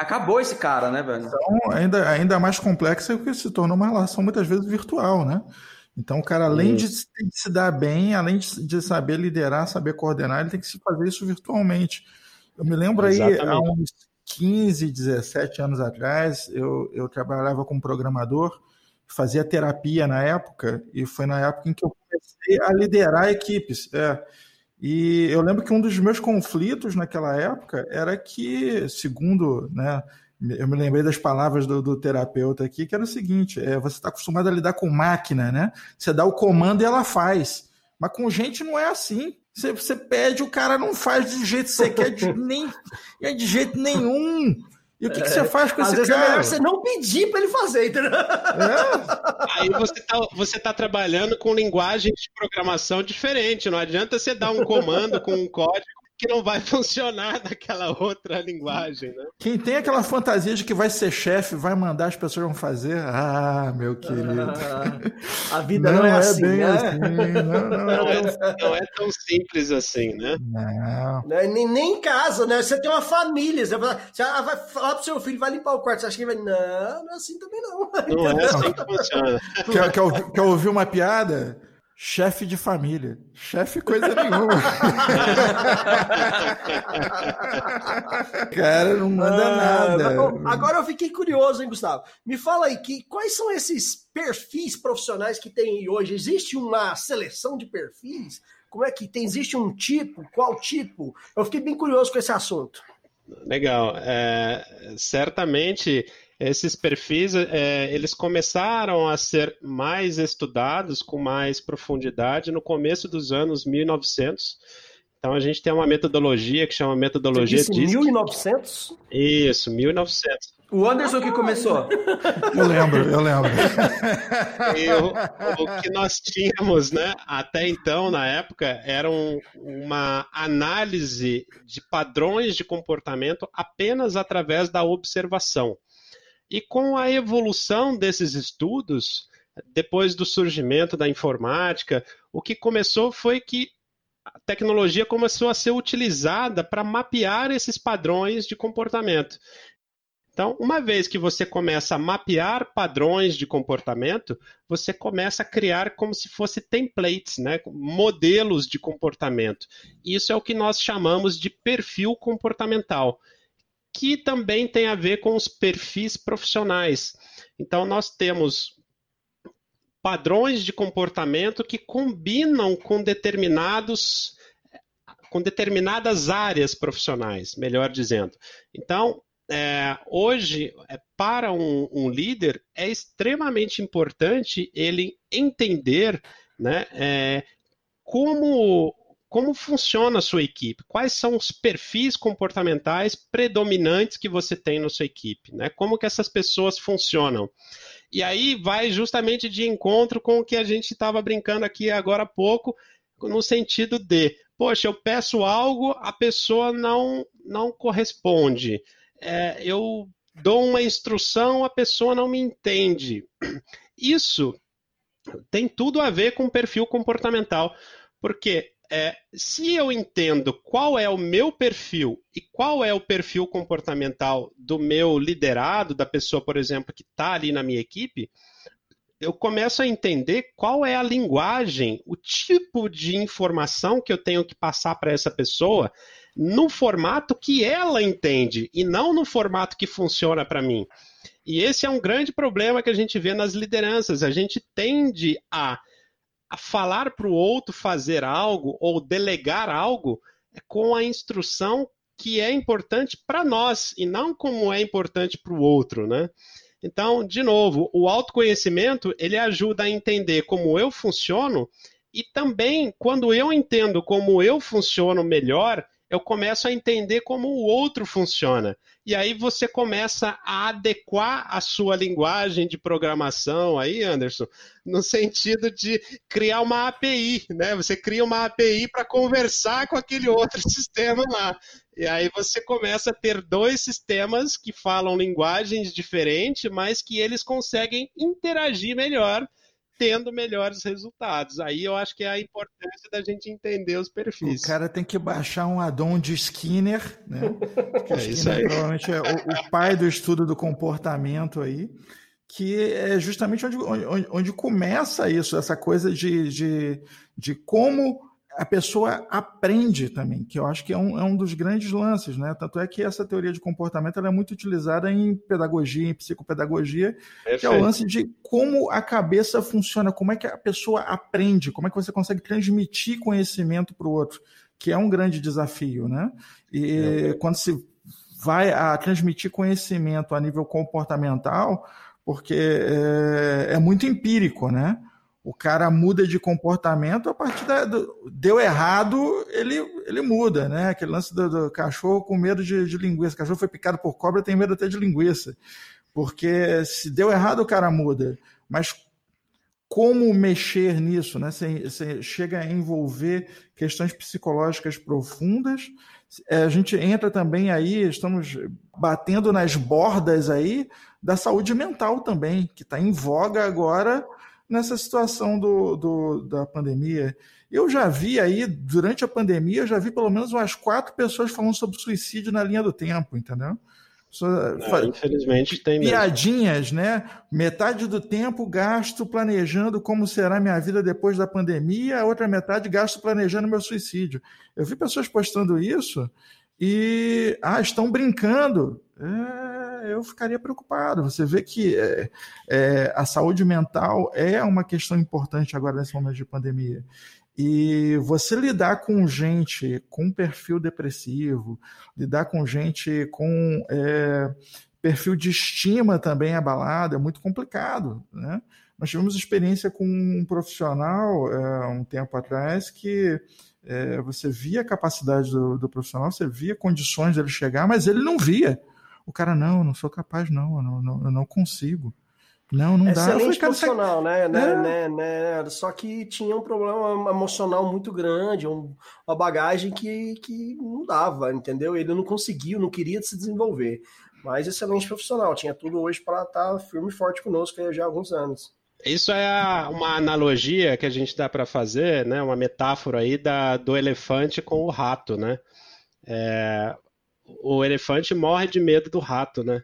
acabou esse cara, né, velho? Então, ainda, ainda mais complexo é que se tornou uma relação muitas vezes virtual, né? Então, o cara, além de, de, se dar bem, além de, de, saber liderar, saber coordenar, ele tem que se fazer isso virtualmente. Eu me lembro Exatamente. aí, há uns 15, 17 anos atrás, eu, eu trabalhava como programador, fazia terapia na época, e foi na época em que eu comecei a liderar equipes. É. E eu lembro que um dos meus conflitos naquela época era que, segundo, né, eu me lembrei das palavras do, do terapeuta aqui, que era o seguinte: é, você está acostumado a lidar com máquina, né? Você dá o comando e ela faz. Mas com gente não é assim. Você, você pede, o cara não faz do jeito que você quer, de, nem, de jeito nenhum. E o que, que você faz com Às esse vezes cara? É melhor você não pedir para ele fazer, entendeu? É. Aí você tá, você tá trabalhando com linguagem de programação diferente. Não adianta você dar um comando com um código que não vai funcionar naquela outra linguagem, né? Quem tem aquela fantasia de que vai ser chefe, vai mandar as pessoas vão fazer, ah, meu querido. Ah, a vida não, não é, é, assim, bem né? assim. Não, não, não, é, não, é, tão simples assim, né? Não. Nem, nem em casa, né? Você tem uma família, você vai, você vai falar pro seu filho, vai limpar o quarto, você acha que ele vai, não, não é assim também não. Não é assim que funciona. Quer, quer, quer ouvir uma piada? Chefe de família. Chefe coisa nenhuma. Cara, não manda ah, nada. Bom, agora eu fiquei curioso, hein, Gustavo? Me fala aí, que, quais são esses perfis profissionais que tem hoje? Existe uma seleção de perfis? Como é que tem? Existe um tipo? Qual tipo? Eu fiquei bem curioso com esse assunto. Legal. É, certamente esses perfis é, eles começaram a ser mais estudados com mais profundidade no começo dos anos 1900. Então a gente tem uma metodologia que chama metodologia Você disse 1900? Isso, 1900. O Anderson que começou. Eu lembro, eu lembro. E o, o, que nós tínhamos, né, até então, na época, era um, uma análise de padrões de comportamento apenas através da observação. E com a evolução desses estudos, depois do surgimento da informática, o que começou foi que a tecnologia começou a ser utilizada para mapear esses padrões de comportamento. Então, uma vez que você começa a mapear padrões de comportamento, você começa a criar como se fosse templates, né? modelos de comportamento. Isso é o que nós chamamos de perfil comportamental que também tem a ver com os perfis profissionais. Então, nós temos padrões de comportamento que combinam com determinados com determinadas áreas profissionais, melhor dizendo. Então, é, hoje, é, para um, um, líder, é extremamente importante ele entender né, é, como como funciona a sua equipe, quais são os perfis comportamentais predominantes que você tem na sua equipe, né? Como que essas pessoas funcionam. E aí vai justamente de encontro com o que a gente estava brincando aqui agora há pouco, no sentido de, poxa, eu peço algo, a pessoa não, não corresponde. É, eu dou uma instrução, a pessoa não me entende. Isso tem tudo a ver com perfil comportamental, porque é, se eu entendo qual é o meu perfil e qual é o perfil comportamental do meu liderado, da pessoa, por exemplo, que está ali na minha equipe, eu começo a entender qual é a linguagem, o tipo de informação que eu tenho que passar para essa pessoa no formato que ela entende e não no formato que funciona para mim. E esse é um grande problema que a gente vê nas lideranças. A gente tende a a falar para o outro fazer algo ou delegar algo é com a instrução que é importante para nós e não como é importante para o outro, né? Então, de novo, o autoconhecimento ele ajuda a entender como eu funciono e também quando eu entendo como eu funciono melhor, eu começo a entender como o outro funciona. E aí você começa a adequar a sua linguagem de programação aí, Anderson, no sentido de criar uma API, né? Você cria uma API para conversar com aquele outro sistema lá. E aí você começa a ter dois sistemas que falam linguagens diferentes, mas que eles conseguem interagir melhor tendo melhores resultados. Aí eu acho que é a importância da gente entender os perfis. O cara tem que baixar um addon de Skinner, né? Que é Skinner isso aí. provavelmente é o, o, pai do estudo do comportamento aí, que é justamente onde, onde, onde começa isso, essa coisa de, de, de como a pessoa aprende também, que eu acho que é um, é um dos grandes lances, né? Tanto é que essa teoria de comportamento é muito utilizada em pedagogia, em psicopedagogia, Perfeito. que é o lance de como a cabeça funciona, como é que a pessoa aprende, como é que você consegue transmitir conhecimento para o outro, que é um grande desafio, né? E é. quando se vai a transmitir conhecimento a nível comportamental, porque é, é muito empírico, né? O cara muda de comportamento a partir da. Do, deu errado, ele, ele muda, né? Aquele lance do, do cachorro com medo de, de, linguiça. O cachorro foi picado por cobra, tem medo até de linguiça. Porque se deu errado, o cara muda. Mas como mexer nisso, né? Você, você chega a envolver questões psicológicas profundas. É, a gente entra também aí, estamos batendo nas bordas aí da saúde mental também, que está em voga agora nessa situação do, do, da pandemia. Eu já vi aí, durante a pandemia, eu já vi pelo menos umas quatro pessoas falando sobre suicídio na linha do tempo, entendeu? Não, infelizmente tem mesmo. Piadinhas, né? Metade do tempo gasto planejando como será minha vida depois da pandemia, a outra metade gasto planejando meu suicídio. Eu vi pessoas postando isso e ah, estão brincando. É, eu ficaria preocupado. Você vê que é, é, a saúde mental é uma questão importante agora nesse momento de pandemia. E você lidar com gente com perfil depressivo, lidar com gente com é, perfil de estima também abalado, é muito complicado. Né? Nós tivemos experiência com um profissional é, um tempo atrás que é, você via a capacidade do, do, profissional, você via condições dele chegar, mas ele não via. O cara, não, eu não sou capaz, não, eu não, não, eu não consigo. Não, não dá. Excelente profissional, né? Né, é. né, né? Só que tinha um problema emocional muito grande, um, uma bagagem que, que não dava, entendeu? Ele não conseguiu, não queria se desenvolver. Mas excelente profissional, tinha tudo hoje para estar tá firme e forte conosco já há alguns anos. Isso é uma analogia que a gente dá para fazer, né? Uma metáfora aí da, do elefante com o rato, né? É, o elefante morre de medo do rato, né?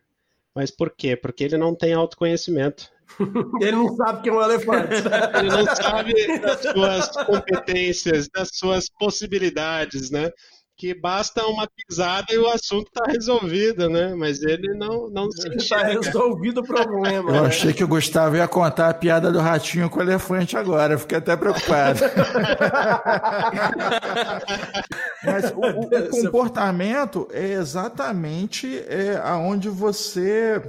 Mas por quê? Porque ele não tem autoconhecimento. ele não sabe que é um elefante. ele não sabe das suas competências, das suas possibilidades, né? Que basta uma pisada e o assunto está resolvido, né? Mas ele não, não Está resolvido o problema. Eu né? achei que o Gustavo ia contar a piada do ratinho com o elefante agora, fiquei até preocupado. Mas o, o, o, comportamento é exatamente é, aonde você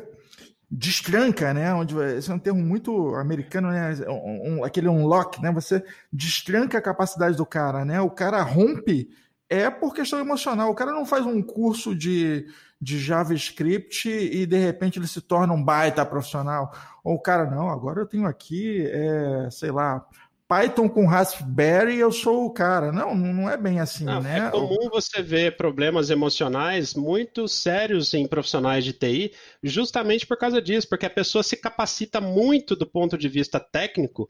destranca, né? Onde esse é um termo muito americano, né? Um, um, aquele unlock, né? Você destranca a capacidade do cara, né? O cara rompe é por questão emocional. O cara não faz um curso de, de JavaScript e de repente ele se torna um baita profissional. Ou o cara, não, agora eu tenho aqui, é, sei lá, Python com Raspberry, eu sou o cara. Não, não é bem assim, não, né? É comum você ver problemas emocionais muito sérios em profissionais de TI, justamente por causa disso, porque a pessoa se capacita muito do ponto de vista técnico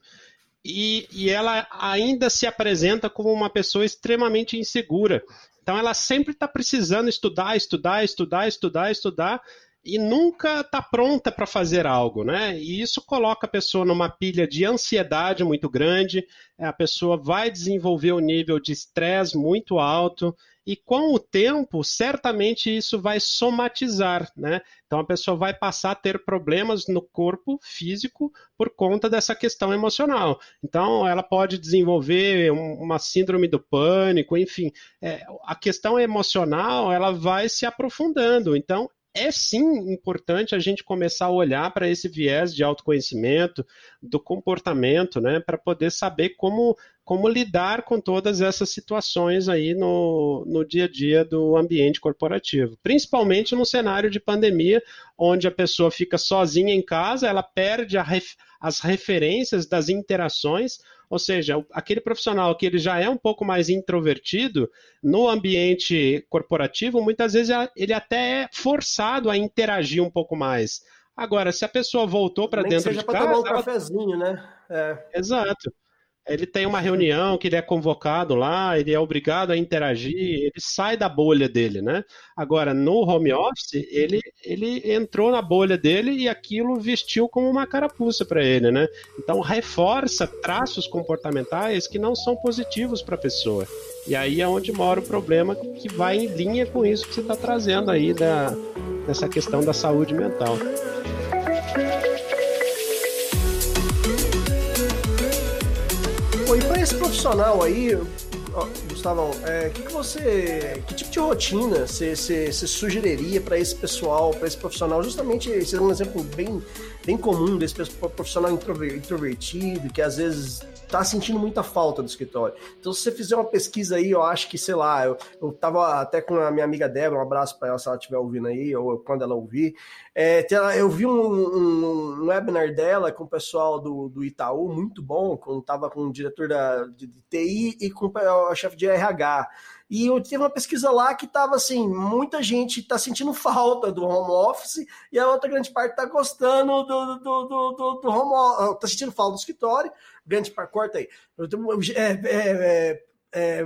e, e ela ainda se apresenta como uma pessoa extremamente insegura. Então ela sempre está precisando estudar, estudar, estudar, estudar, estudar e nunca está pronta para fazer algo, né? E isso coloca a pessoa numa pilha de ansiedade muito grande, a pessoa vai desenvolver um nível de estresse muito alto, e com o tempo, certamente isso vai somatizar, né? Então a pessoa vai passar a ter problemas no corpo físico por conta dessa questão emocional. Então ela pode desenvolver uma síndrome do pânico, enfim. É, a questão emocional ela vai se aprofundando. Então é sim importante a gente começar a olhar para esse viés de autoconhecimento, do comportamento, né, para poder saber como, como lidar com todas essas situações aí no, no dia a dia do ambiente corporativo. Principalmente no cenário de pandemia, onde a pessoa fica sozinha em casa, ela perde ref, as referências das interações, ou seja, aquele profissional que ele já é um pouco mais introvertido, no ambiente corporativo, muitas vezes ele até é forçado a interagir um pouco mais. Agora, se a pessoa voltou para dentro seja de casa... tomar um cafezinho, né? É. Exato ele tem uma reunião que ele é convocado lá, ele é obrigado a interagir, ele sai da bolha dele, né? Agora, no home office, ele, ele entrou na bolha dele e aquilo vestiu como uma carapuça para ele, né? Então, reforça traços comportamentais que não são positivos para a pessoa. E aí é onde mora o problema que vai em linha com isso que você está trazendo aí da, dessa questão da saúde mental. Esse profissional aí, Gustavão, é, que, que você, que tipo de rotina você, você, sugeriria para esse pessoal, para esse profissional? Justamente, esse é um exemplo bem, bem comum desse profissional introvertido, que às vezes tá sentindo muita falta do escritório. Então, se você fizer uma pesquisa aí, eu acho que, sei lá, eu, eu tava até com a minha amiga Débora, um abraço para ela se ela estiver ouvindo aí, ou quando ela ouvir. É, eu vi um, um, um, webinar dela com o pessoal do, do Itaú, muito bom, quando tava com o diretor da, de, de TI e com o chefe de RH. E eu tive uma pesquisa lá que estava assim, muita gente está sentindo falta do home office e a outra grande parte está gostando do, do, do, do, do home office, está sentindo falta do escritório, grande parte, corta aí. É, é, é, é,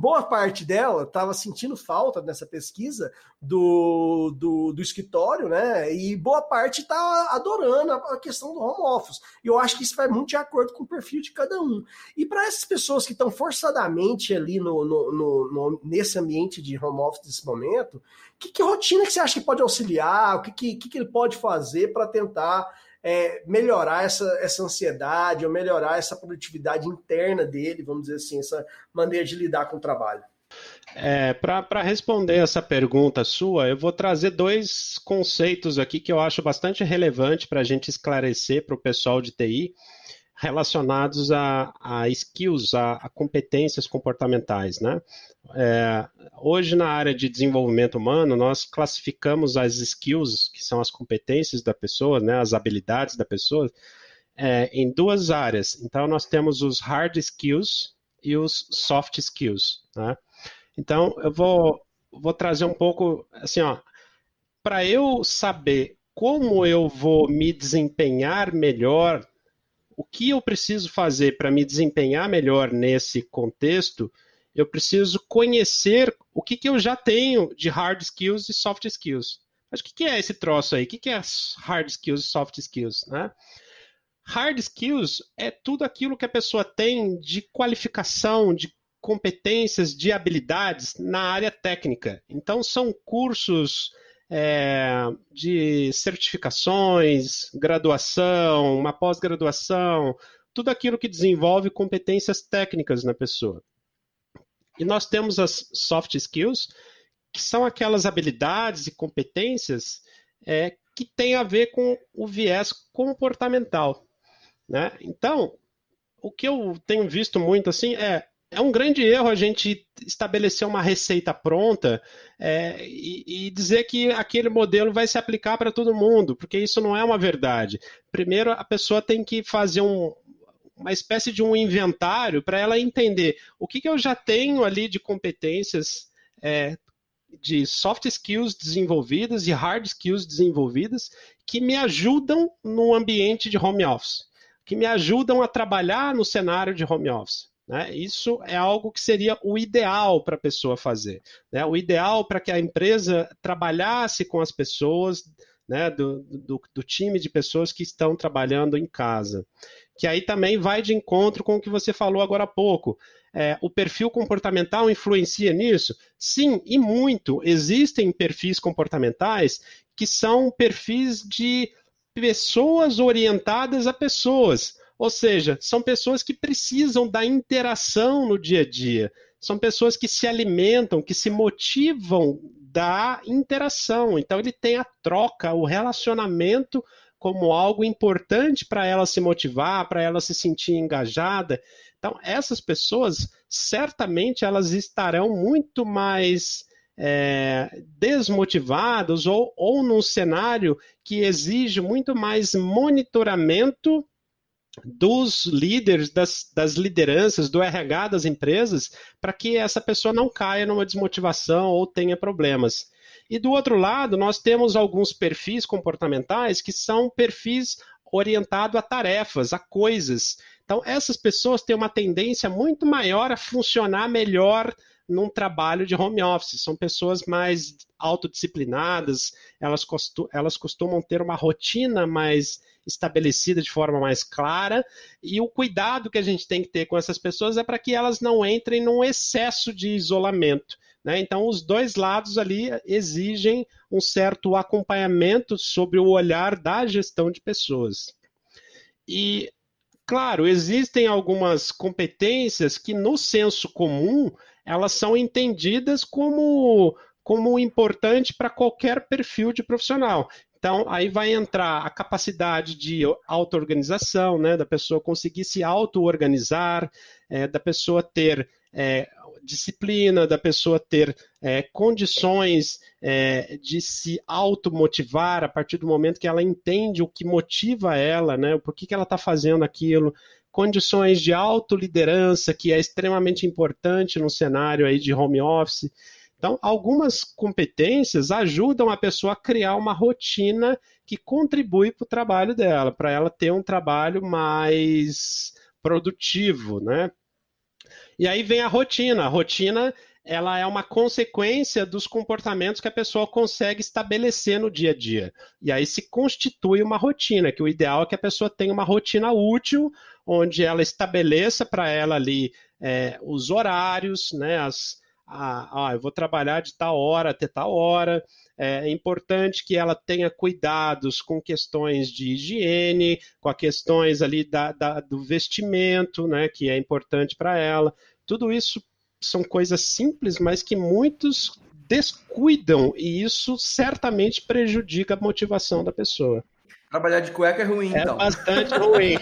boa parte dela estava sentindo falta nessa pesquisa do, do, do, escritório, né? E boa parte está adorando a, questão do home office. E eu acho que isso vai muito de acordo com o perfil de cada um. E para essas pessoas que estão forçadamente ali no, no, no, nesse ambiente de home office nesse momento, que, que rotina que você acha que pode auxiliar? O que, que, que ele pode fazer para tentar é, melhorar essa, essa ansiedade ou melhorar essa produtividade interna dele, vamos dizer assim, essa maneira de lidar com o trabalho? É, Para responder essa pergunta sua, eu vou trazer dois conceitos aqui que eu acho bastante relevante para a gente esclarecer para o pessoal de TI relacionados a, a skills, a, a, competências comportamentais. Né? É, hoje, na área de desenvolvimento humano, nós classificamos as skills, que são as competências da pessoa, né, as habilidades da pessoa, é, em duas áreas. Então, nós temos os hard skills e os soft skills. Né? Então, eu vou, vou trazer um pouco, assim, ó, para eu saber como eu vou me desempenhar melhor, o que eu preciso fazer para me desempenhar melhor nesse contexto, eu preciso conhecer o que, que eu já tenho de hard skills e soft skills. Mas o que, que é esse troço aí? O que, que é hard skills e soft skills? Né? Hard skills é tudo aquilo que a pessoa tem de qualificação, de competências de habilidades na área técnica. Então, são cursos é, de certificações, graduação, uma pós-graduação, tudo aquilo que desenvolve competências técnicas na pessoa. E nós temos as soft skills, que são aquelas habilidades e competências é, que têm a ver com o viés comportamental. Né? Então, o que eu tenho visto muito assim é é um grande erro a gente estabelecer uma receita pronta é, e, e, dizer que aquele modelo vai se aplicar para todo mundo, porque isso não é uma verdade. Primeiro, a pessoa tem que fazer um, uma espécie de um inventário para ela entender o que, que, eu já tenho ali de competências é, de soft skills desenvolvidas e hard skills desenvolvidas que me ajudam no ambiente de home office, que me ajudam a trabalhar no cenário de home office. Né? Isso é algo que seria o ideal para a pessoa fazer. Né? O ideal para que a empresa trabalhasse com as pessoas né, do, do, do, time de pessoas que estão trabalhando em casa. Que aí também vai de encontro com o que você falou agora há pouco. É, o perfil comportamental influencia nisso? Sim, e muito. Existem perfis comportamentais que são perfis de pessoas orientadas a pessoas. Ou seja, são pessoas que precisam da interação no dia a dia. São pessoas que se alimentam, que se motivam da interação. Então, ele tem a troca, o relacionamento como algo importante para ela se motivar, para ela se sentir engajada. Então, essas pessoas, certamente, elas estarão muito mais é, desmotivadas ou, ou num cenário que exige muito mais monitoramento dos líderes, das, das, lideranças, do RH das empresas, para que essa pessoa não caia numa desmotivação ou tenha problemas. E do outro lado, nós temos alguns perfis comportamentais que são perfis orientados a tarefas, a coisas. Então, essas pessoas têm uma tendência muito maior a funcionar melhor num trabalho de home office. São pessoas mais autodisciplinadas, elas, elas costumam ter uma rotina mais estabelecida de forma mais clara, e o cuidado que a gente tem que ter com essas pessoas é para que elas não entrem num excesso de isolamento. Né? Então, os dois lados ali exigem um certo acompanhamento sobre o olhar da gestão de pessoas. E, claro, existem algumas competências que, no senso comum, elas são entendidas como, como importante para qualquer perfil de profissional. Então, aí vai entrar a capacidade de auto-organização, né, da pessoa conseguir se auto-organizar, é, da pessoa ter é, disciplina, da pessoa ter é, condições é, de se automotivar a partir do momento que ela entende o que motiva ela, né, por que, que ela está fazendo aquilo, condições de autoliderança, que é extremamente importante no cenário aí de home office. Então, algumas competências ajudam a pessoa a criar uma rotina que contribui para o trabalho dela, para ela ter um trabalho mais produtivo, né? E aí vem a rotina. A rotina ela é uma consequência dos comportamentos que a pessoa consegue estabelecer no dia a dia. E aí se constitui uma rotina, que o ideal é que a pessoa tenha uma rotina útil, onde ela estabeleça para ela ali é, os horários, né, as, ah, eu vou trabalhar de tal hora até tal hora. É importante que ela tenha cuidados com questões de higiene, com as questões ali da, da, do vestimento, né, que é importante para ela. Tudo isso são coisas simples, mas que muitos descuidam e isso certamente prejudica a motivação da pessoa. Trabalhar de cueca é ruim, é então. bastante ruim.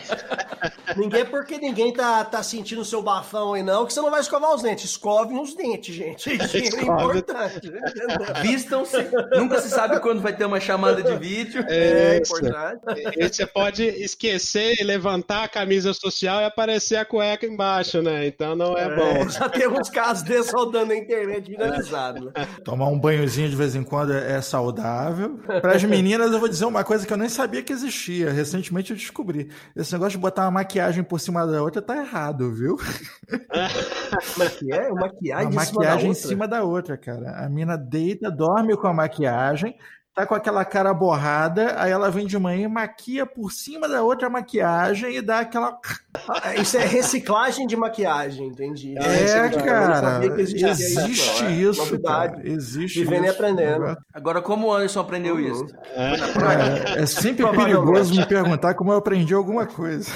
ninguém, porque ninguém tá, tá sentindo o seu bafão aí, não, que você não vai escovar os dentes. Escove os dentes, gente. Isso é importante. Vistam-se. Nunca se sabe quando vai ter uma chamada de vídeo. É, é importante. E você pode esquecer, levantar a camisa social e aparecer a cueca embaixo, né? Então não é, é bom. Já tem uns casos desses rodando na internet viralizado. Né? Tomar um banhozinho de vez em quando é saudável. Para as meninas, eu vou dizer uma coisa que eu nem sabia sabia que existia. Recentemente eu descobri. Esse negócio de botar uma maquiagem por cima da outra tá errado, viu? é? Maquiagem, uma maquiagem em cima da outra, cara. A mina deita, dorme com a maquiagem, tá com aquela cara borrada, aí ela vem de manhã e maquia por cima da outra maquiagem e dá aquela. Ah, isso é reciclagem de maquiagem, entendi. É, cara. Existe isso. isso cara. Existe Vivendo isso. e aprendendo. Agora, como o Anderson aprendeu uhum. isso? É, é, é sempre perigoso me perguntar como eu aprendi alguma coisa.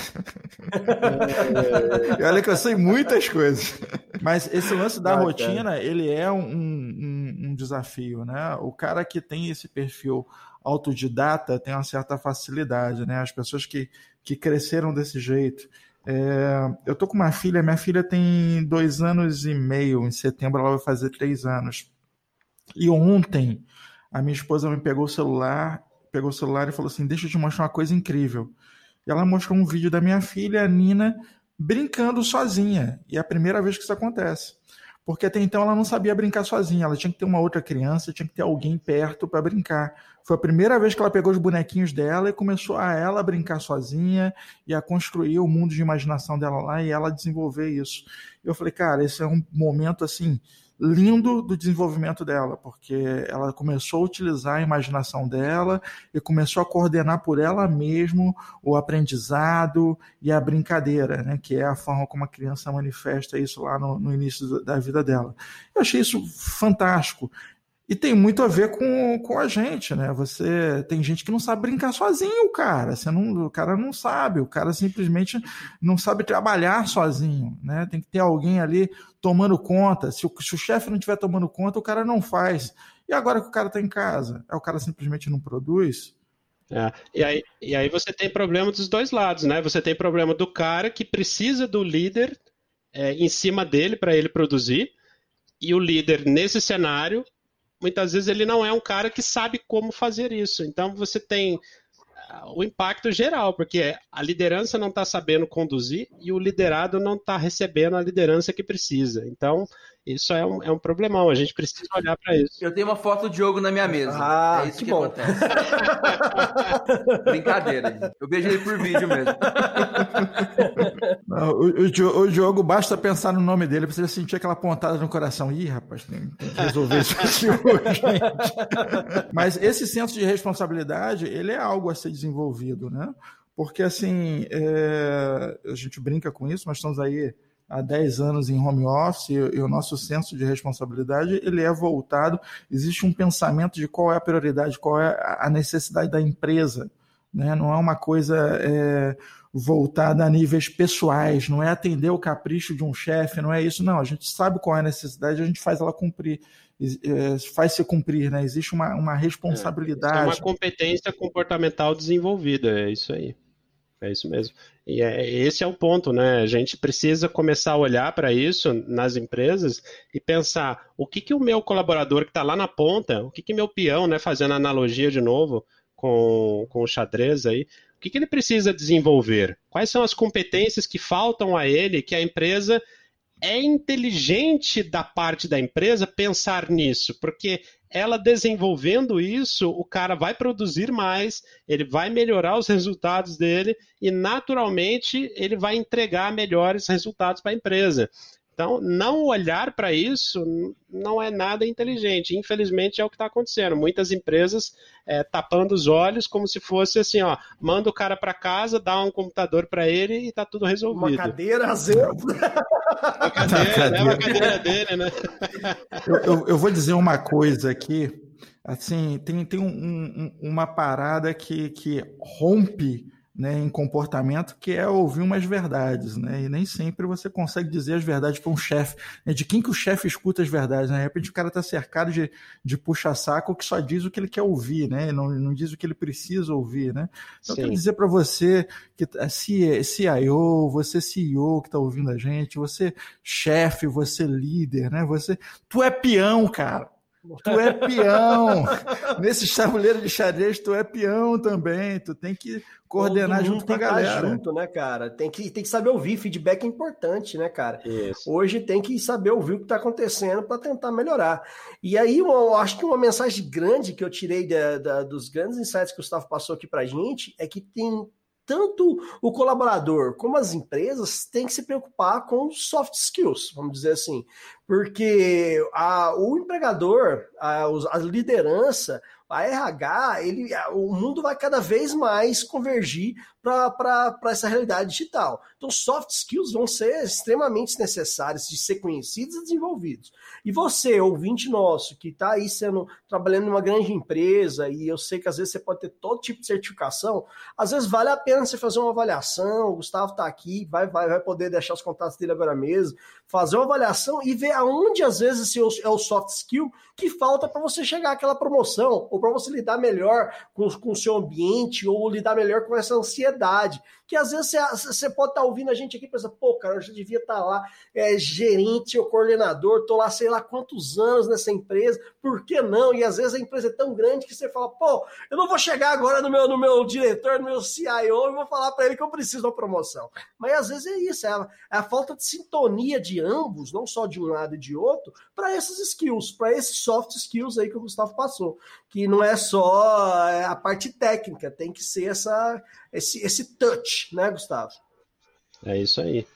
É. Olha que eu sei muitas coisas. Mas esse lance da ah, rotina, cara. ele é um, um, um desafio, né? O cara que tem esse perfil perfil autodidata tem uma certa facilidade, né? As pessoas que, que cresceram desse jeito. É, eu tô com uma filha, minha filha tem dois anos e meio, em setembro ela vai fazer três anos. E ontem a minha esposa me pegou o celular, pegou o celular e falou assim: Deixa eu te mostrar uma coisa incrível. E ela mostrou um vídeo da minha filha, a Nina, brincando sozinha. E é a primeira vez que isso acontece porque até então ela não sabia brincar sozinha, ela tinha que ter uma outra criança, tinha que ter alguém perto para brincar. Foi a primeira vez que ela pegou os bonequinhos dela e começou a ela brincar sozinha e a construir o mundo de imaginação dela lá e ela desenvolver isso. Eu falei, cara, esse é um momento assim lindo do desenvolvimento dela, porque ela começou a utilizar a imaginação dela e começou a coordenar por ela mesmo o aprendizado e a brincadeira, né, que é a forma como a criança manifesta isso lá no, no início da vida dela. Eu achei isso fantástico. E tem muito a ver com, com a gente, né? Você tem gente que não sabe brincar sozinho, cara. Você não, o cara não sabe, o cara simplesmente não sabe trabalhar sozinho, né? Tem que ter alguém ali tomando conta. Se o, se o chefe não estiver tomando conta, o cara não faz. E agora que o cara está em casa, é o cara simplesmente não produz. É, e, aí, e aí você tem problema dos dois lados, né? Você tem problema do cara que precisa do líder é, em cima dele para ele produzir, e o líder nesse cenário muitas vezes ele não é um cara que sabe como fazer isso. Então você tem ah, o impacto geral, porque a liderança não está sabendo conduzir e o liderado não está recebendo a liderança que precisa. Então, isso é um, é um problemão, a gente precisa olhar para isso. Eu tenho uma foto do Diogo na minha mesa. Ah, é isso que, que bom. acontece. Brincadeira, eu vejo ele por vídeo mesmo. Não, o, o, o, Diogo, basta pensar no nome dele, você sentir aquela pontada no coração. Ih, rapaz, tem, tem que resolver isso aqui hoje. Mas esse senso de responsabilidade, ele é algo a ser desenvolvido, né? Porque, assim, é, a gente brinca com isso, nós estamos aí há 10 anos em home office e, e, o nosso senso de responsabilidade ele é voltado, existe um pensamento de qual é a prioridade, qual é a necessidade da empresa, né? não é uma coisa é, voltada a níveis pessoais, não é atender o capricho de um chefe, não é isso, não, a gente sabe qual é a necessidade, a gente faz ela cumprir, faz se cumprir, né? existe uma, uma responsabilidade. É, é uma competência comportamental desenvolvida, é isso aí. É isso mesmo. E é, esse é o ponto, né? A gente precisa começar a olhar para isso nas empresas e pensar o que, que o meu colaborador que está lá na ponta, o que, que meu peão, né, fazendo analogia de novo com, com o xadrez aí, que, que ele precisa desenvolver? Quais são as competências que faltam a ele que a empresa é inteligente da parte da empresa pensar nisso, porque ela desenvolvendo isso, o cara vai produzir mais, ele vai melhorar os resultados dele e naturalmente ele vai entregar melhores resultados para a empresa. Então, não olhar para isso não é nada inteligente. Infelizmente, é o que está acontecendo. Muitas empresas é, tapando os olhos como se fosse assim, ó, manda o cara para casa, dá um computador para ele e está tudo resolvido. Uma cadeira, exemplo. Uma cadeira, né? Uma cadeira dele, né? eu, eu, eu vou dizer uma coisa aqui. Assim, tem, tem um, um, uma parada que, que rompe né, em comportamento, que é ouvir umas verdades, né? E nem sempre você consegue dizer as verdades para um chefe. Né? De quem que o chefe escuta as verdades? Né? De repente o cara está cercado de, de puxa-saco que só diz o que ele quer ouvir, né? Não, não diz o que ele precisa ouvir, né? Então, Sim. eu quero dizer para você que CIO, você CEO que está ouvindo a gente, você chefe, você líder, né? Você, tu é peão, cara. Tu é peão. Nesse tabuleiro de xadrez, tu é peão também. Tu tem que coordenar junto com a galera. junto, né, cara? Tem que, tem que saber ouvir. Feedback é importante, né, cara? Isso. Hoje tem que saber ouvir o que está acontecendo para tentar melhorar. E aí, eu acho que uma mensagem grande que eu tirei da, da, dos grandes insights que o Gustavo passou aqui para gente é que tem tanto o colaborador como as empresas têm que se preocupar com soft skills, vamos dizer assim, porque a, o empregador, a, a liderança, a RH, ele, o mundo vai cada vez mais convergir para essa realidade digital. Então, soft skills vão ser extremamente necessários de ser conhecidos e desenvolvidos. E você, ouvinte nosso, que está aí sendo trabalhando numa grande empresa, e eu sei que às vezes você pode ter todo tipo de certificação, às vezes vale a pena você fazer uma avaliação. O Gustavo está aqui, vai, vai, vai poder deixar os contatos dele agora mesmo, fazer uma avaliação e ver aonde às vezes esse é o soft skill que falta para você chegar àquela promoção, ou para você lidar melhor com, com o seu ambiente, ou lidar melhor com essa ansiedade propriedade que às vezes você, pode estar tá ouvindo a gente aqui e pensar, pô, cara, eu já devia estar tá lá, é, gerente ou coordenador, tô lá sei lá quantos anos nessa empresa, por que não? E às vezes a empresa é tão grande que você fala, pô, eu não vou chegar agora no meu, no meu diretor, no meu CIO e vou falar para ele que eu preciso de uma promoção. Mas às vezes é isso, é a, é a falta de sintonia de ambos, não só de um lado e de outro, para esses skills, para esses soft skills aí que o Gustavo passou, que não é só é, a parte técnica, tem que ser essa esse, esse touch, né, Gustavo? É isso aí.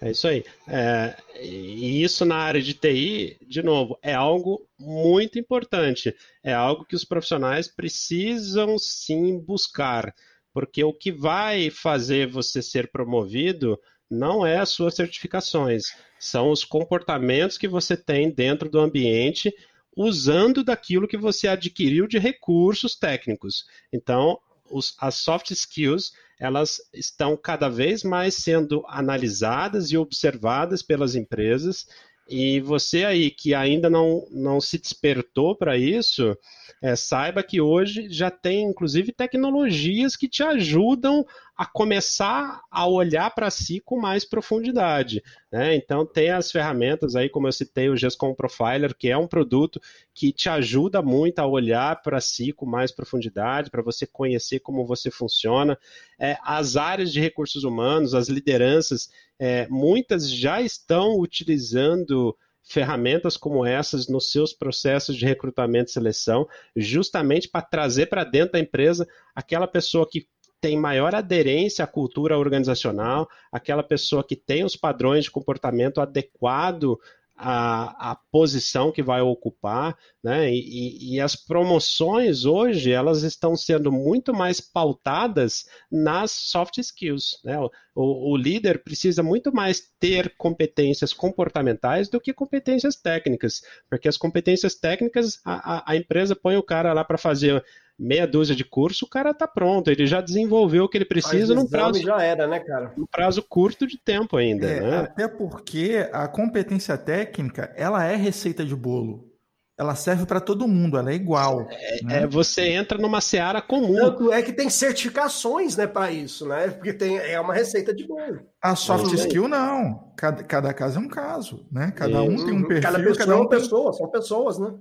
É isso aí. É, e isso na área de TI, de novo, é algo muito importante. É algo que os profissionais precisam sim buscar. Porque o que vai fazer você ser promovido não é as suas certificações, são os comportamentos que você tem dentro do ambiente usando daquilo que você adquiriu de recursos técnicos. Então, os, as soft skills elas estão cada vez mais sendo analisadas e observadas pelas empresas. E você aí que ainda não, não se despertou para isso, é, saiba que hoje já tem inclusive tecnologias que te ajudam a começar a olhar para si com mais profundidade. Né? Então, tem as ferramentas aí, como eu citei, o GESCOM Profiler, que é um produto que te ajuda muito a olhar para si com mais profundidade, para você conhecer como você funciona. É, as áreas de recursos humanos, as lideranças, é, muitas já estão utilizando ferramentas como essas nos seus processos de recrutamento e seleção, justamente para trazer para dentro da empresa aquela pessoa que tem maior aderência à cultura organizacional, aquela pessoa que tem os padrões de comportamento adequado a, a posição que vai ocupar, né? E, e, as promoções hoje elas estão sendo muito mais pautadas nas soft skills, né? O, o, líder precisa muito mais ter competências comportamentais do que competências técnicas, porque as competências técnicas a, a, a empresa põe o cara lá para fazer meia dúzia de curso, o cara está pronto, ele já desenvolveu o que ele precisa num prazo já era, né, cara? Um prazo curto de tempo ainda, é, né? Até porque a competência técnica, ela é receita de bolo. Ela serve para todo mundo, ela é igual. É, né? é, você entra numa seara comum. Tanto é que tem certificações, né, para isso, né? Porque tem, é uma receita de bolo. A soft skill não. Cada, cada caso é um caso, né? Cada um tem um perfil. Cada pessoa cada um é uma pessoa, são pessoas, né?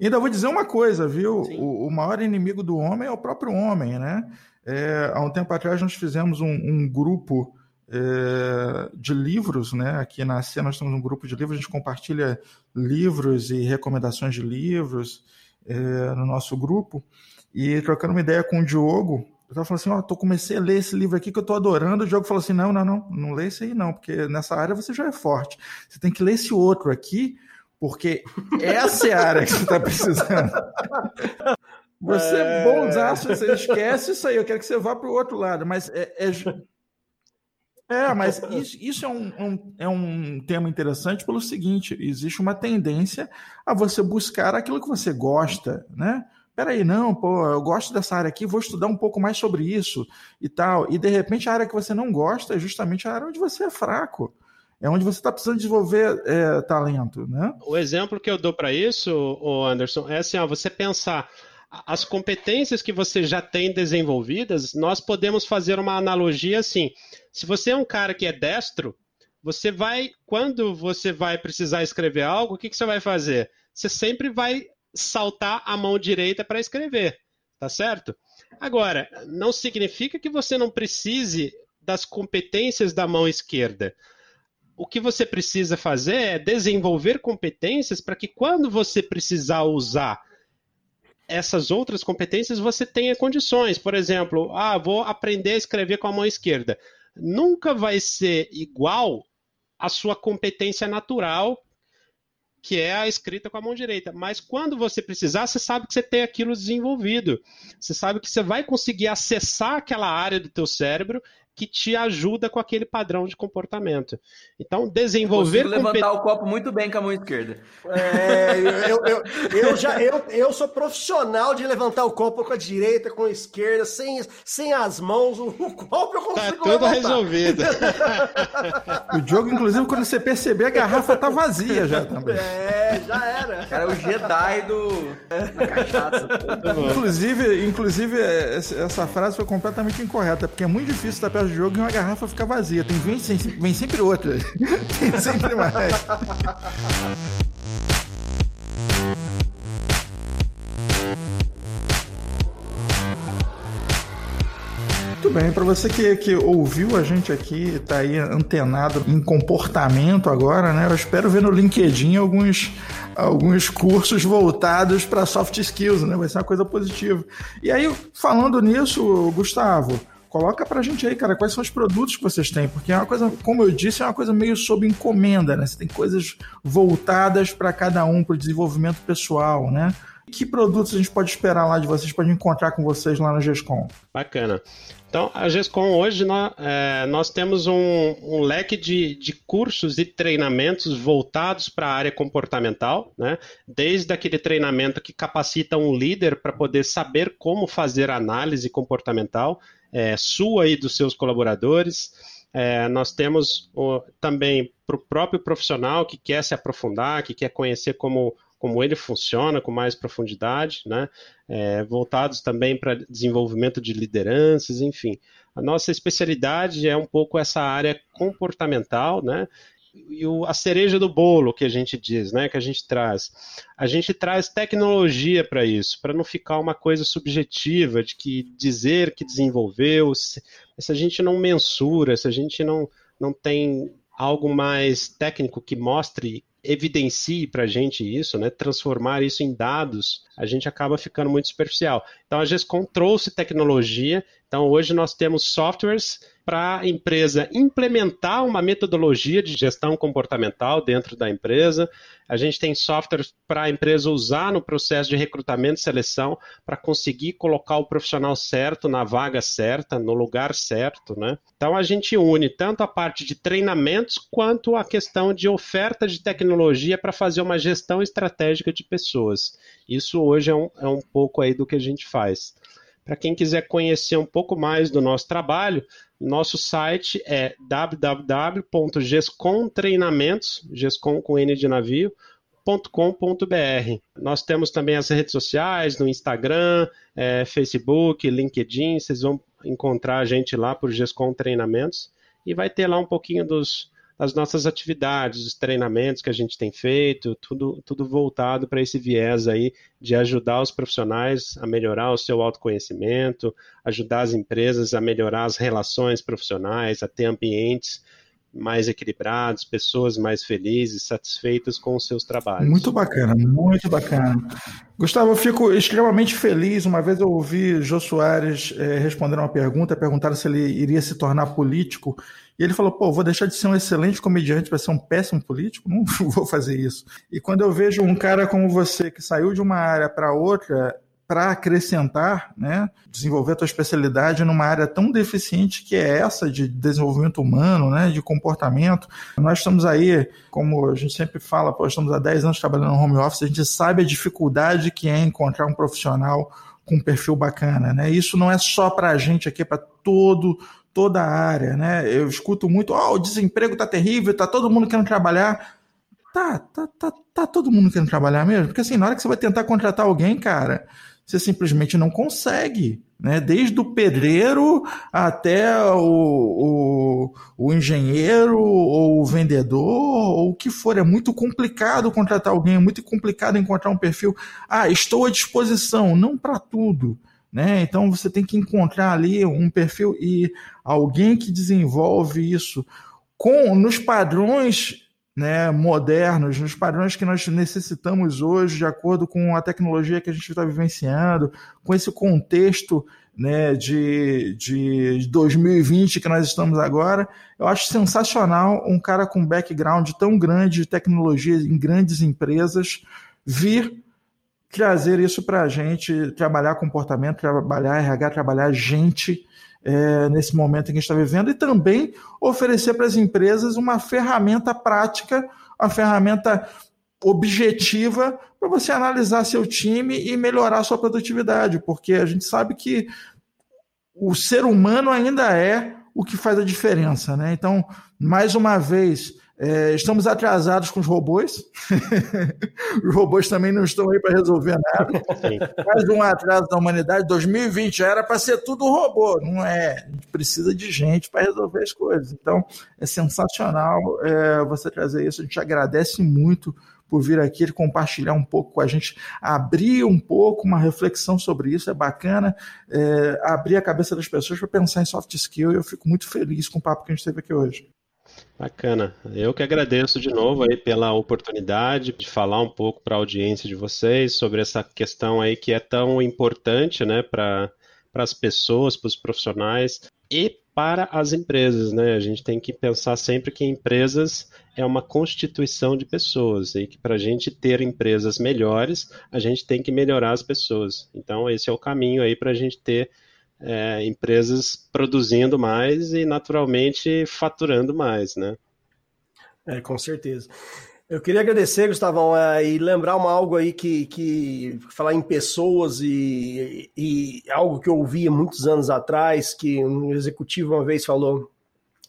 ainda vou dizer uma coisa, viu? O, o, maior inimigo do homem é o próprio homem, né? É, há um tempo atrás nós fizemos um, um grupo é, de livros, né? Aqui na CIA nós temos um grupo de livros, a gente compartilha livros e recomendações de livros é, no nosso grupo. E trocando uma ideia com o Diogo, Eu tava falando assim, ó, tô comecei a ler esse livro aqui que eu tô adorando. O Diogo falou assim: não, não, não, não lê esse aí, não, porque nessa área você já é forte. Você tem que ler esse outro aqui, porque essa é a área que você está precisando. Você é bonzaço, você esquece isso aí. Eu quero que você vá para o outro lado. Mas é, é, é mas isso, isso é, um, um, é um tema interessante pelo seguinte: existe uma tendência a você buscar aquilo que você gosta, né? Peraí, não, pô, eu gosto dessa área aqui, vou estudar um pouco mais sobre isso e tal. E de repente a área que você não gosta é justamente a área onde você é fraco. É onde você está precisando desenvolver é, talento, né? O exemplo que eu dou para isso, Anderson, é assim, ó, você pensar as competências que você já tem desenvolvidas, nós podemos fazer uma analogia assim. Se você é um cara que é destro, você vai, quando você vai precisar escrever algo, o que, que você vai fazer? Você sempre vai saltar a mão direita para escrever, tá certo? Agora, não significa que você não precise das competências da mão esquerda. O que você precisa fazer é desenvolver competências para que quando você precisar usar essas outras competências você tenha condições. Por exemplo, ah, vou aprender a escrever com a mão esquerda. Nunca vai ser igual à sua competência natural, que é a escrita com a mão direita. Mas quando você precisar, você sabe que você tem aquilo desenvolvido. Você sabe que você vai conseguir acessar aquela área do teu cérebro que te ajuda com aquele padrão de comportamento. Então, desenvolver. Eu levantar o copo muito bem com a mão esquerda. É, eu, eu, eu, já, eu, eu sou profissional de levantar o copo com a direita, com a esquerda, sem, sem as mãos. O copo eu Tá consigo tudo levantar. resolvido. O Diogo, inclusive, quando você perceber, a garrafa tá vazia já também. É, já era. Cara, é o Jedi do. da cachaça. Inclusive, inclusive, essa frase foi completamente incorreta, porque é muito difícil estar perto do jogo e uma garrafa ficar vazia. Tem, vem, vem sempre outra. Tem sempre mais. Muito bem, para você que, que ouviu a gente aqui, tá aí antenado em comportamento agora, né? Eu espero ver no LinkedIn alguns, alguns cursos voltados para soft skills, né? Vai ser uma coisa positiva. E aí, falando nisso, Gustavo, coloca pra gente aí, cara, quais são os produtos que vocês têm, porque é uma coisa, como eu disse, é uma coisa meio sob encomenda, né? Você tem coisas voltadas para cada um, para o desenvolvimento pessoal, né? Que produtos a gente pode esperar lá de vocês, pode encontrar com vocês lá na GESCOM? Bacana. Então, a GESCOM hoje nós, é, nós temos um, um leque de, de, cursos e treinamentos voltados para a área comportamental, né? desde aquele treinamento que capacita um líder para poder saber como fazer análise comportamental, é, sua e dos seus colaboradores. É, nós temos o, também para o próprio profissional que quer se aprofundar, que quer conhecer como como ele funciona com mais profundidade, né? É, voltados também para desenvolvimento de lideranças, enfim. A nossa especialidade é um pouco essa área comportamental, né? E o, a cereja do bolo que a gente diz, né? Que a gente traz. A gente traz tecnologia para isso, para não ficar uma coisa subjetiva de que dizer que desenvolveu, se, se a gente não mensura, se a gente não, não tem algo mais técnico que mostre evidencie para a gente isso, né, transformar isso em dados, a gente acaba ficando muito superficial. Então a GESCOM trouxe tecnologia, então hoje nós temos softwares para a empresa implementar uma metodologia de gestão comportamental dentro da empresa. A gente tem softwares para a empresa usar no processo de recrutamento e seleção para conseguir colocar o profissional certo na vaga certa, no lugar certo, né? Então a gente une tanto a parte de treinamentos quanto a questão de oferta de tecnologia para fazer uma gestão estratégica de pessoas. Isso hoje é um, é um pouco aí do que a gente faz. Para quem quiser conhecer um pouco mais do nosso trabalho, nosso site é www.gescomtreinamentos, gescom com N de navio, .com.br. Nós temos também as redes sociais, no Instagram, é, Facebook, LinkedIn, vocês vão encontrar a gente lá por Gescom Treinamentos e vai ter lá um pouquinho dos, das nossas atividades, os treinamentos que a gente tem feito, tudo, tudo voltado para esse viés aí de ajudar os profissionais a melhorar o seu autoconhecimento, ajudar as empresas a melhorar as relações profissionais, a ter ambientes mais equilibrados, pessoas mais felizes, satisfeitas com os seus trabalhos. Muito bacana, muito bacana. Gustavo, eu fico extremamente feliz. Uma vez eu ouvi Jô Soares é, responder uma pergunta, perguntaram se ele iria se tornar político, e ele falou: pô, vou deixar de ser um excelente comediante para ser um péssimo político? Não vou fazer isso. E quando eu vejo um cara como você que saiu de uma área para outra, para acrescentar, né, desenvolver a tua especialidade numa área tão deficiente que é essa de desenvolvimento humano, né, de comportamento. Nós estamos aí, como a gente sempre fala, pô, estamos há 10 anos trabalhando no home office, a gente sabe a dificuldade que é encontrar um profissional com um perfil bacana, né? Isso não é só para a gente aqui, é para todo toda a área, né? Eu escuto muito, oh, o desemprego tá terrível, tá todo mundo querendo trabalhar. Tá, tá, tá, tá todo mundo querendo trabalhar mesmo, porque assim, na hora que você vai tentar contratar alguém, cara, você simplesmente não consegue. Né? Desde o pedreiro até o, o, o, engenheiro ou o vendedor, ou o que for. É muito complicado contratar alguém, é muito complicado encontrar um perfil. Ah, estou à disposição, não para tudo. Né? Então você tem que encontrar ali um perfil e alguém que desenvolve isso com nos padrões né, modernos, nos padrões que nós necessitamos hoje, de acordo com a tecnologia que a gente está vivenciando, com esse contexto né, de, de 2020 que nós estamos agora. Eu acho sensacional um cara com background tão grande de tecnologia em grandes empresas vir trazer isso para a gente, trabalhar comportamento, trabalhar RH, trabalhar gente é, nesse momento que a gente está vivendo e também oferecer para as empresas uma ferramenta prática, uma ferramenta objetiva para você analisar seu time e melhorar sua produtividade, porque a gente sabe que o ser humano ainda é o que faz a diferença, né? Então, mais uma vez, é, estamos atrasados com os robôs. os robôs também não estão aí para resolver nada. Sim. Mais um atraso da humanidade. 2020 já era para ser tudo robô. Não é. A gente precisa de gente para resolver as coisas. Então, é sensacional é, você trazer isso. A gente agradece muito por vir aqui compartilhar um pouco com a gente, abrir um pouco uma reflexão sobre isso. É bacana é, abrir a cabeça das pessoas para pensar em soft skill e eu fico muito feliz com o papo que a gente teve aqui hoje. Bacana. Eu que agradeço de novo aí pela oportunidade de falar um pouco para a audiência de vocês sobre essa questão aí que é tão importante, né, para as pessoas, para os profissionais e para as empresas, né? A gente tem que pensar sempre que empresas é uma constituição de pessoas e que para a gente ter empresas melhores, a gente tem que melhorar as pessoas. Então esse é o caminho aí para a gente ter é, empresas produzindo mais e naturalmente faturando mais, né? É, com certeza. Eu queria agradecer, Gustavão, é, e lembrar uma, algo aí que, que falar em pessoas e, e algo que eu ouvi muitos anos atrás, que um executivo uma vez falou,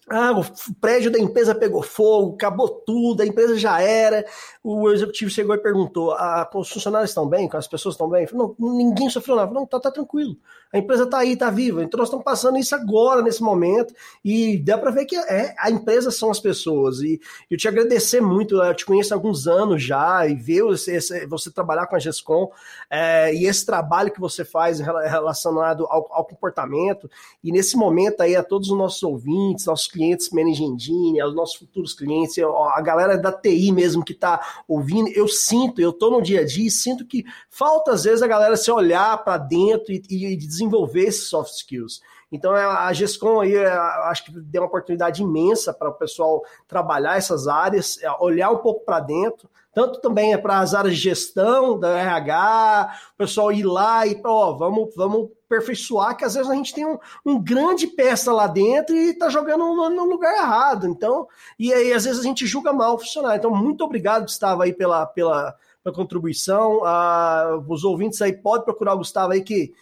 ah, o prédio da empresa pegou fogo, acabou tudo, a empresa já era. O executivo chegou e perguntou: ah, os funcionários estão bem? As pessoas estão bem? Falei, não, ninguém sofreu nada. Não, tá, tá tranquilo. A empresa está aí, está viva. Então nós estamos passando isso agora, nesse momento. E dá para ver que é, a empresa são as pessoas. E eu te agradecer muito. Eu te conheço há alguns anos já e ver você, você trabalhar com a GESCOM é, e esse trabalho que você faz relacionado ao, ao comportamento. E nesse momento aí, a todos os nossos ouvintes, nossos clientes Manage Engine, aos nossos futuros clientes, a galera da TI mesmo que está ouvindo, eu sinto, eu estou no dia a dia e sinto que falta às vezes a galera se olhar para dentro e, e, desenvolver esses soft skills. Então a GESCOM aí acho que deu uma oportunidade imensa para o pessoal trabalhar essas áreas, é, olhar um pouco para dentro, tanto também é para as áreas de gestão, da RH, o pessoal ir lá e, ó, vamos, vamos aperfeiçoar, que às vezes a gente tem um, um grande peça lá dentro e está jogando no, no, lugar errado. Então, e aí às vezes a gente julga mal o funcionário. Então, muito obrigado, Gustavo, aí pela, pela, pela contribuição. Ah, os ouvintes aí podem procurar o Gustavo aí que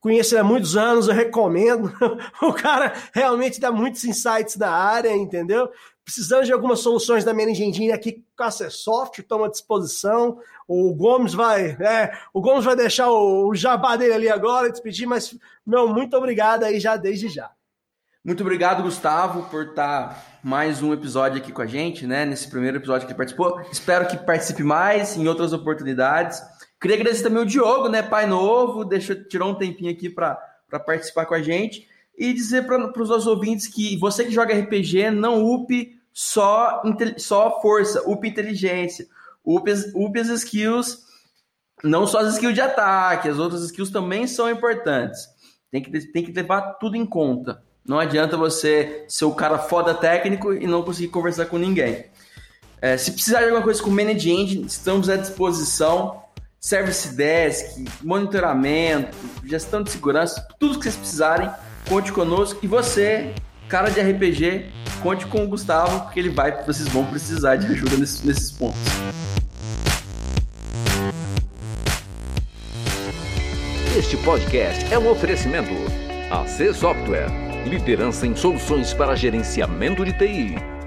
conheço há muitos anos, eu recomendo. o cara realmente dá muitos insights da área, entendeu? Precisando de algumas soluções da Engine aqui com a Soft, estamos à disposição. O Gomes vai, é, o Gomes vai deixar o, o jabá dele ali agora, despedir, mas, meu, muito obrigado aí já desde já. Muito obrigado, Gustavo, por estar mais um episódio aqui com a gente, né? Nesse primeiro episódio que ele participou. Espero que participe mais em outras oportunidades. Queria agradecer também o Diogo, né? Pai novo, deixou, tirou um tempinho aqui para participar com a gente. E dizer para os nossos ouvintes que você que joga RPG, não upe só, só força, up inteligência, up, up as skills, não só as skills de ataque, as outras skills também são importantes. Tem que, tem que levar tudo em conta. Não adianta você ser o cara foda técnico e não conseguir conversar com ninguém. É, se precisar de alguma coisa com Manage Engine, estamos à disposição. Service Desk, monitoramento, gestão de segurança, tudo que vocês precisarem, conte conosco. E você, cara de RPG, conte com o Gustavo, porque ele vai, vocês vão precisar de ajuda nesses, nesses pontos. Este podcast é um oferecimento AC Software, liderança em soluções para gerenciamento de TI.